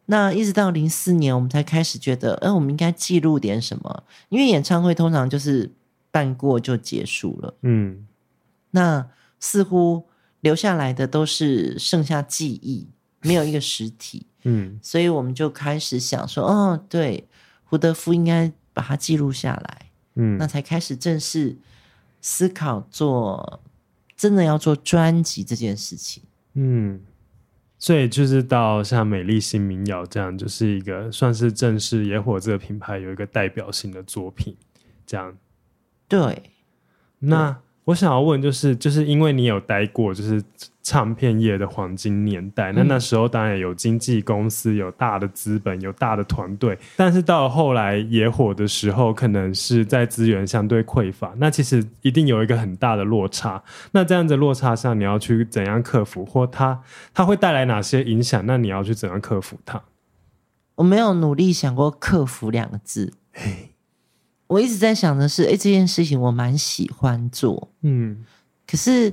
那一直到零四年，我们才开始觉得，哎、呃，我们应该记录点什么？因为演唱会通常就是办过就结束了，嗯。那似乎留下来的都是剩下记忆，没有一个实体，嗯。所以我们就开始想说，哦，对，胡德夫应该把它记录下来，嗯。那才开始正式思考做真的要做专辑这件事情，嗯。所以就是到像美丽新民谣这样，就是一个算是正式野火这个品牌有一个代表性的作品，这样。对。那我想要问，就是就是因为你有待过，就是。唱片业的黄金年代，那那时候当然有经纪公司，有大的资本，有大的团队。但是到了后来野火的时候，可能是在资源相对匮乏，那其实一定有一个很大的落差。那这样子落差上，你要去怎样克服，或它它会带来哪些影响？那你要去怎样克服它？我没有努力想过克服两个字。嘿，我一直在想的是，哎，这件事情我蛮喜欢做，嗯，可是。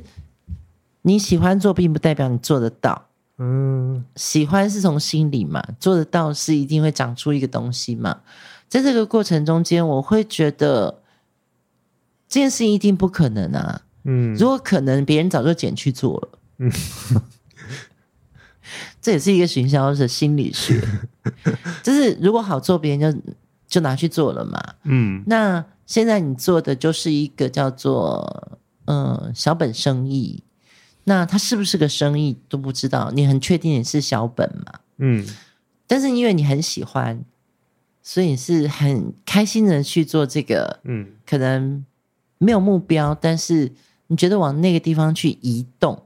你喜欢做，并不代表你做得到。嗯，喜欢是从心里嘛，做得到是一定会长出一个东西嘛。在这个过程中间，我会觉得这件事情一定不可能啊。嗯，如果可能，别人早就捡去做了。嗯，这也是一个行销的心理学，就是如果好做，别人就就拿去做了嘛。嗯，那现在你做的就是一个叫做嗯小本生意。那它是不是个生意都不知道，你很确定你是小本嘛？嗯，但是因为你很喜欢，所以你是很开心的去做这个。嗯，可能没有目标，但是你觉得往那个地方去移动，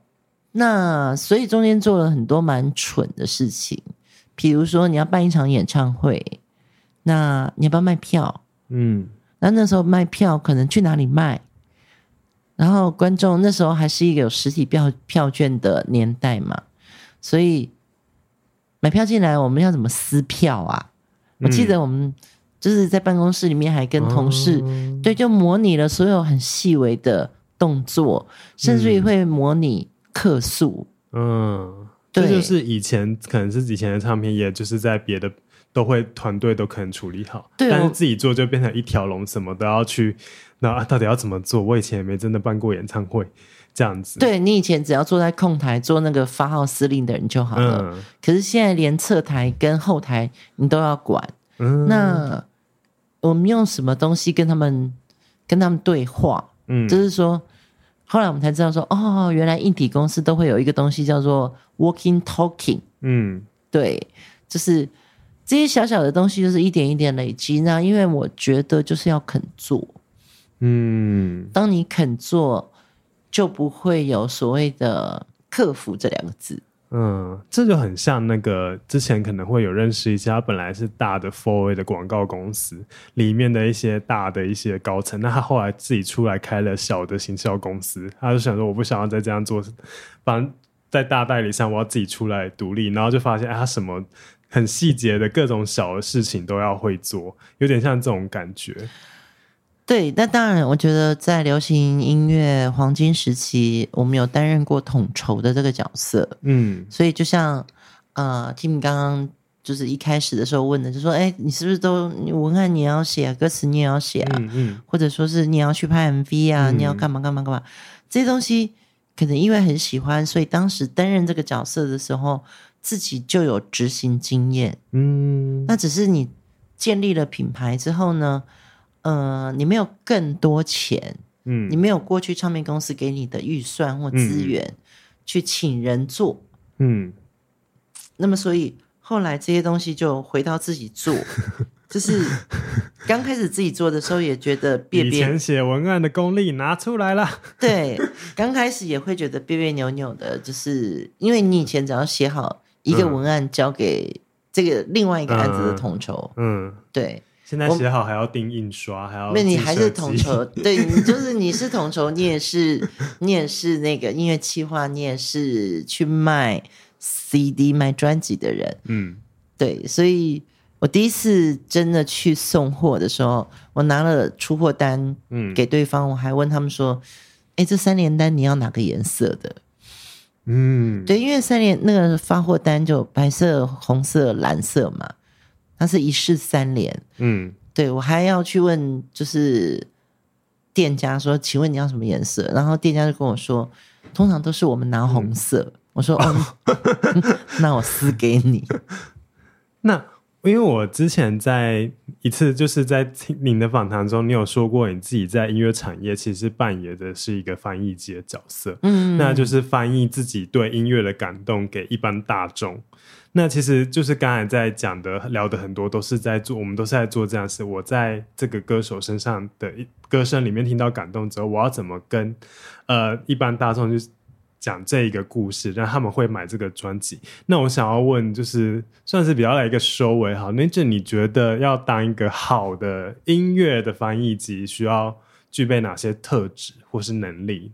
那所以中间做了很多蛮蠢的事情，比如说你要办一场演唱会，那你要不要卖票？嗯，那那时候卖票可能去哪里卖？然后观众那时候还是一个有实体票票券的年代嘛，所以买票进来我们要怎么撕票啊？嗯、我记得我们就是在办公室里面还跟同事、哦、对，就模拟了所有很细微的动作，甚至于会模拟客诉。嗯，这就是以前可能是以前的唱片业，就是在别的都会团队都可能处理好，对、哦，但是自己做就变成一条龙，什么都要去。那到底要怎么做？我以前也没真的办过演唱会，这样子。对，你以前只要坐在控台做那个发号司令的人就好了。嗯、可是现在连侧台跟后台你都要管。嗯、那我们用什么东西跟他们跟他们对话？嗯，就是说，后来我们才知道说，哦，原来硬体公司都会有一个东西叫做 walking talking。嗯，对，就是这些小小的东西，就是一点一点累积。那因为我觉得就是要肯做。嗯，当你肯做，就不会有所谓的克服这两个字。嗯，这就很像那个之前可能会有认识一家本来是大的 Four A 的广告公司里面的一些大的一些高层，那他后来自己出来开了小的行销公司，他就想说我不想要再这样做，反正在大代理上我要自己出来独立，然后就发现哎，他什么很细节的各种小的事情都要会做，有点像这种感觉。对，那当然，我觉得在流行音乐黄金时期，我们有担任过统筹的这个角色。嗯，所以就像呃，Tim 刚刚就是一开始的时候问的，就说：“哎，你是不是都文案你要写，歌词你也要写啊？嗯嗯，或者说是你要去拍 MV 啊，嗯、你要干嘛干嘛干嘛？这些东西可能因为很喜欢，所以当时担任这个角色的时候，自己就有执行经验。嗯，那只是你建立了品牌之后呢？”呃，你没有更多钱，嗯，你没有过去唱片公司给你的预算或资源，嗯，去请人做，嗯，那么所以后来这些东西就回到自己做，就是刚开始自己做的时候也觉得别别，以前写文案的功力拿出来了。对，刚开始也会觉得别别扭扭的，就是因为你以前只要写好一个文案交给这个另外一个案子的统筹，嗯，对。现在写好还要订印刷，还要那你还是统筹，对，你就是你是统筹，你也是你也是那个音乐企划，你也是去卖 CD 卖专辑的人，嗯，对，所以我第一次真的去送货的时候，我拿了出货单，嗯，给对方，我还问他们说，哎，这三联单你要哪个颜色的？嗯，对，因为三联那个发货单就白色、红色、蓝色嘛。它是一式三联，嗯，对，我还要去问，就是店家说，请问你要什么颜色？然后店家就跟我说，通常都是我们拿红色。嗯、我说哦，那我撕给你。那因为我之前在一次就是在听您的访谈中，你有说过你自己在音乐产业其实扮演的是一个翻译机的角色，嗯，那就是翻译自己对音乐的感动给一般大众。那其实就是刚才在讲的、聊的很多，都是在做，我们都是在做这样的事。我在这个歌手身上的歌声里面听到感动之后，我要怎么跟呃一般大众去讲这一个故事，让他们会买这个专辑？那我想要问，就是算是比较来一个收尾好，那就你觉得要当一个好的音乐的翻译机，需要具备哪些特质或是能力？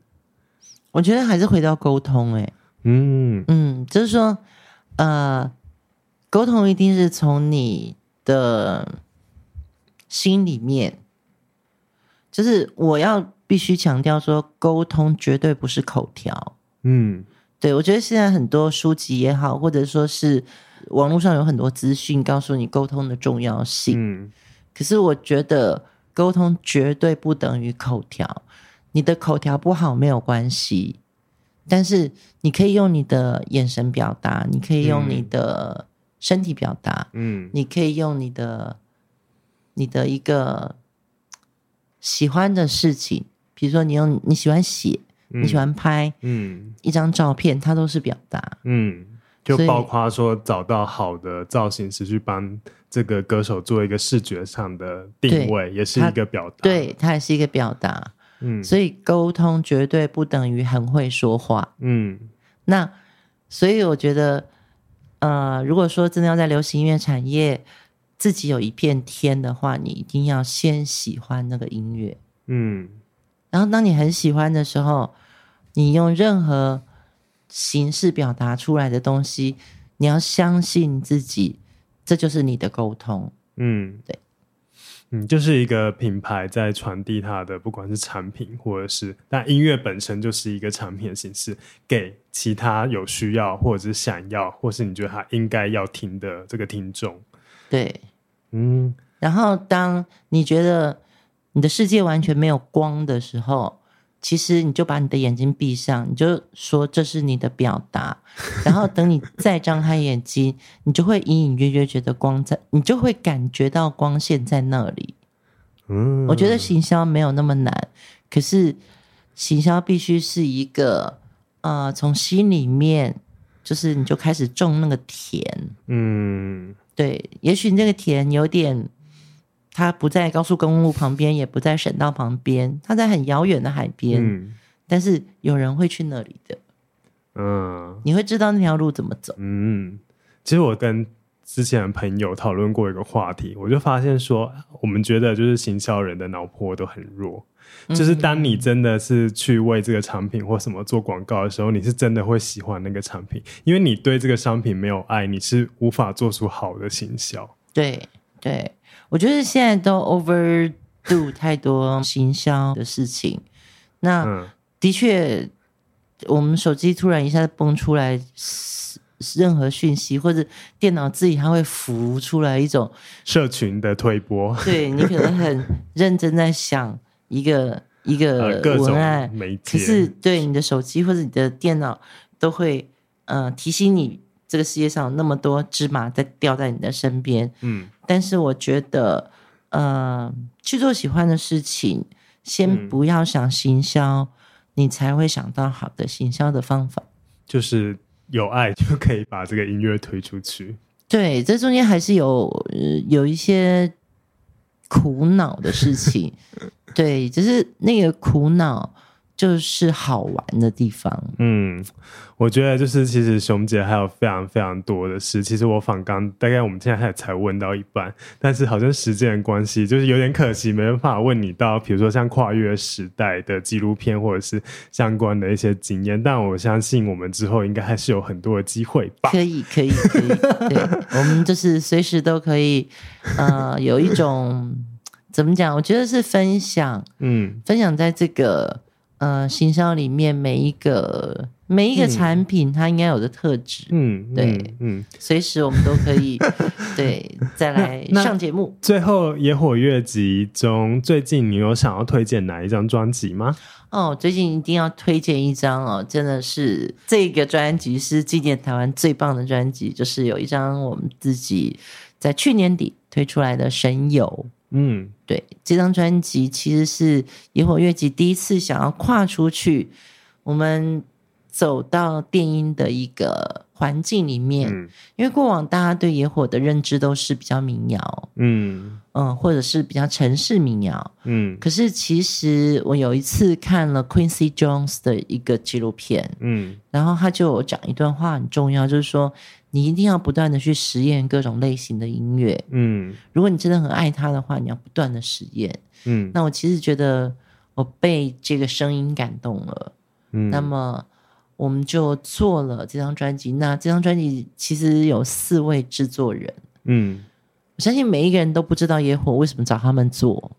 我觉得还是回到沟通、欸，哎，嗯嗯，就是说。呃，沟通一定是从你的心里面，就是我要必须强调说，沟通绝对不是口条。嗯，对，我觉得现在很多书籍也好，或者说是网络上有很多资讯告诉你沟通的重要性。嗯，可是我觉得沟通绝对不等于口条，你的口条不好没有关系。但是你可以用你的眼神表达，你可以用你的身体表达，嗯，你可以用你的你的一个喜欢的事情，比如说你用你喜欢写，嗯、你喜欢拍，嗯，一张照片，它都是表达，嗯，就包括说找到好的造型师去帮这个歌手做一个视觉上的定位，也是一个表达，对，它也是一个表达。嗯，所以沟通绝对不等于很会说话。嗯，那所以我觉得，呃，如果说真的要在流行音乐产业自己有一片天的话，你一定要先喜欢那个音乐。嗯，然后当你很喜欢的时候，你用任何形式表达出来的东西，你要相信自己，这就是你的沟通。嗯，对。嗯，就是一个品牌在传递它的，不管是产品或者是，但音乐本身就是一个产品的形式，给其他有需要或者是想要，或是你觉得他应该要听的这个听众。对，嗯。然后当你觉得你的世界完全没有光的时候，其实你就把你的眼睛闭上，你就说这是你的表达。然后等你 再张开眼睛，你就会隐隐约约觉得光在，你就会感觉到光线在那里。嗯，我觉得行销没有那么难，可是行销必须是一个呃，从心里面就是你就开始种那个田。嗯，对，也许这个田有点，它不在高速公路旁边，也不在省道旁边，它在很遥远的海边。嗯，但是有人会去那里的。嗯，你会知道那条路怎么走。嗯，其实我跟之前的朋友讨论过一个话题，我就发现说，我们觉得就是行销人的脑波都很弱。嗯，就是当你真的是去为这个产品或什么做广告的时候，你是真的会喜欢那个产品，因为你对这个商品没有爱，你是无法做出好的行销。对对，我觉得现在都 overdo 太多行销的事情。那、嗯、的确。我们手机突然一下子蹦出来任何讯息，或者电脑自己它会浮出来一种社群的推波。对，你可能很认真在想一个 一个文案，可是对你的手机或者你的电脑都会呃提醒你，这个世界上有那么多芝麻在掉在你的身边。嗯，但是我觉得呃去做喜欢的事情，先不要想行销。你才会想到好的行销的方法，就是有爱就可以把这个音乐推出去。对，这中间还是有、呃、有一些苦恼的事情，对，就是那个苦恼。就是好玩的地方。嗯，我觉得就是其实熊姐还有非常非常多的事。其实我访刚大概我们现在才问到一半，但是好像时间的关系，就是有点可惜，没办法问你到，比如说像跨越时代的纪录片，或者是相关的一些经验。但我相信我们之后应该还是有很多的机会吧。可以，可以，可以。对，我们就是随时都可以，呃，有一种怎么讲？我觉得是分享，嗯，分享在这个。呃，行销里面每一个每一个产品，它应该有的特质，嗯，对，嗯，随时我们都可以 对再来上节目。最后，野火乐集中，最近你有想要推荐哪一张专辑吗？哦，最近一定要推荐一张哦，真的是这个专辑是纪念台湾最棒的专辑，就是有一张我们自己在去年底推出来的《神游》。嗯，对，这张专辑其实是野火乐集第一次想要跨出去，我们走到电音的一个环境里面，嗯、因为过往大家对野火的认知都是比较民谣，嗯。嗯，或者是比较城市民谣，嗯，可是其实我有一次看了 Quincy Jones 的一个纪录片，嗯，然后他就讲一段话很重要，就是说。你一定要不断的去实验各种类型的音乐，嗯，如果你真的很爱它的话，你要不断的实验，嗯。那我其实觉得我被这个声音感动了，嗯。那么我们就做了这张专辑。那这张专辑其实有四位制作人，嗯。我相信每一个人都不知道野火为什么找他们做，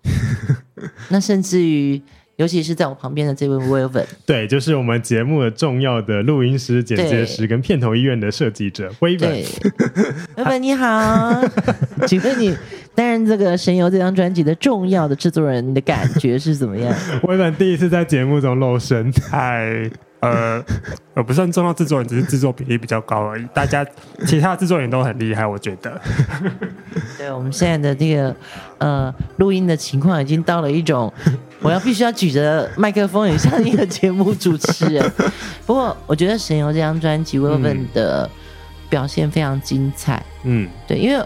那甚至于。尤其是在我旁边的这位 Wilvin，对，就是我们节目的重要的录音师、剪接师跟片头医院的设计者 Wilvin。Wilvin 你好，请问你担任这个《神游》这张专辑的重要的制作人，你的感觉是怎么样？Wilvin 第一次在节目中露身，太呃，呃，不算重要制作人，只是制作比例比较高而已。大家其他制作人都很厉害，我觉得。对，我们现在的这个呃录音的情况已经到了一种。我要必须要举着麦克风，很像一个节目主持人。不过，我觉得《神游》这张专辑，Wilvin 的表现非常精彩。嗯，对，因为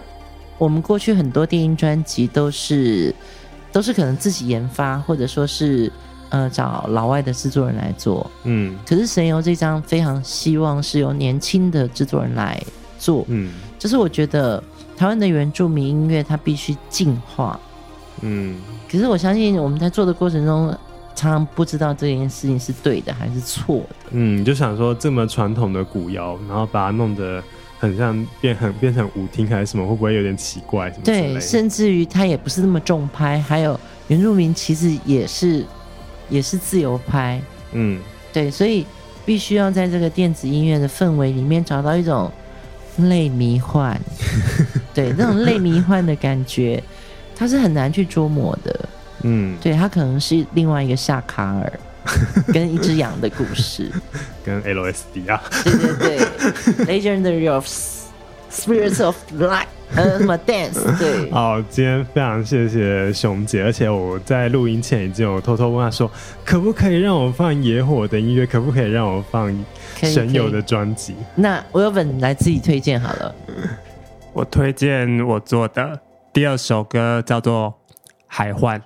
我们过去很多电音专辑都是都是可能自己研发，或者说是呃找老外的制作人来做。嗯，可是《神游》这张非常希望是由年轻的制作人来做。嗯，就是我觉得台湾的原住民音乐它必须进化。嗯。可是我相信我们在做的过程中，常常不知道这件事情是对的还是错的。嗯，就想说这么传统的古谣，然后把它弄得很像变很变成舞厅还是什么，会不会有点奇怪？对，甚至于它也不是那么重拍，还有原住民其实也是也是自由拍。嗯，对，所以必须要在这个电子音乐的氛围里面找到一种类迷幻，对，那种类迷幻的感觉。他是很难去捉摸的，嗯，对，他可能是另外一个夏卡尔 跟一只羊的故事，跟 LSD 啊，对对对，Legendary of Spirits of Light，呃，什么 Dance，对。好，今天非常谢谢熊姐，而且我在录音前已经有偷偷问她说，可不可以让我放野火的音乐，可不可以让我放神游的专辑？那我有本来自己推荐好了，我推荐我做的。第二首歌叫做《海幻》。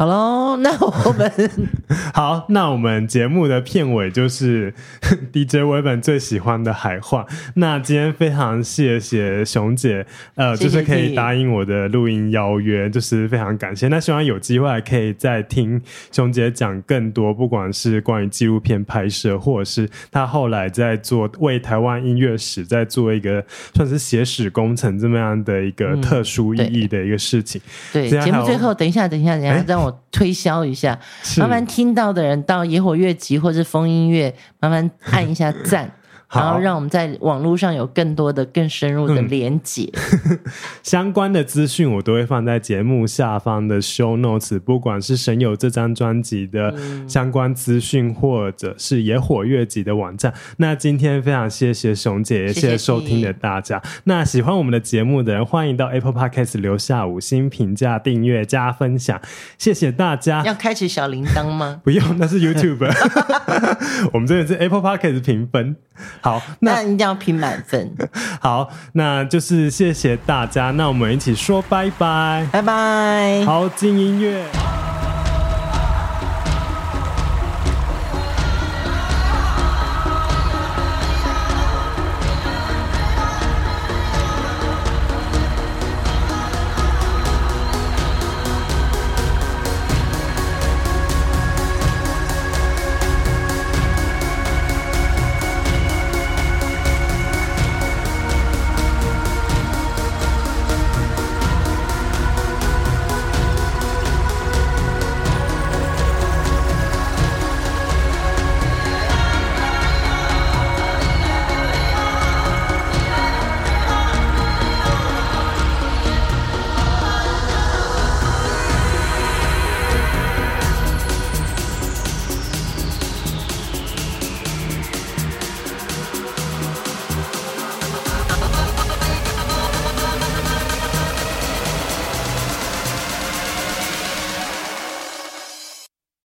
好喽，那我们 好，那我们节目的片尾就是 DJ Wilvin 最喜欢的海话。那今天非常谢谢熊姐，呃，谢谢就是可以答应我的录音邀约，就是非常感谢。那希望有机会可以再听熊姐讲更多，不管是关于纪录片拍摄，或者是她后来在做为台湾音乐史在做一个算是写史工程这么样的一个特殊意义的一个事情。嗯、对，节目最后，等一下，等一下，等一下，让我。推销一下，麻烦听到的人到野火乐集或是风音乐，麻烦按一下赞。然后让我们在网络上有更多的、更深入的连结。嗯、相关的资讯我都会放在节目下方的 show notes，不管是神游这张专辑的相关资讯，或者是野火乐集的网站。那今天非常谢谢熊姐，也谢谢收听的大家。那喜欢我们的节目的人，欢迎到 Apple Podcast 留下五星评价、订阅加分享，谢谢大家。要开启小铃铛吗？不用，那是 YouTube。我们这里是 Apple Podcast 评分。好，那，一定要拼满分。好，那就是谢谢大家，那我们一起说拜拜，拜拜。好，进音乐。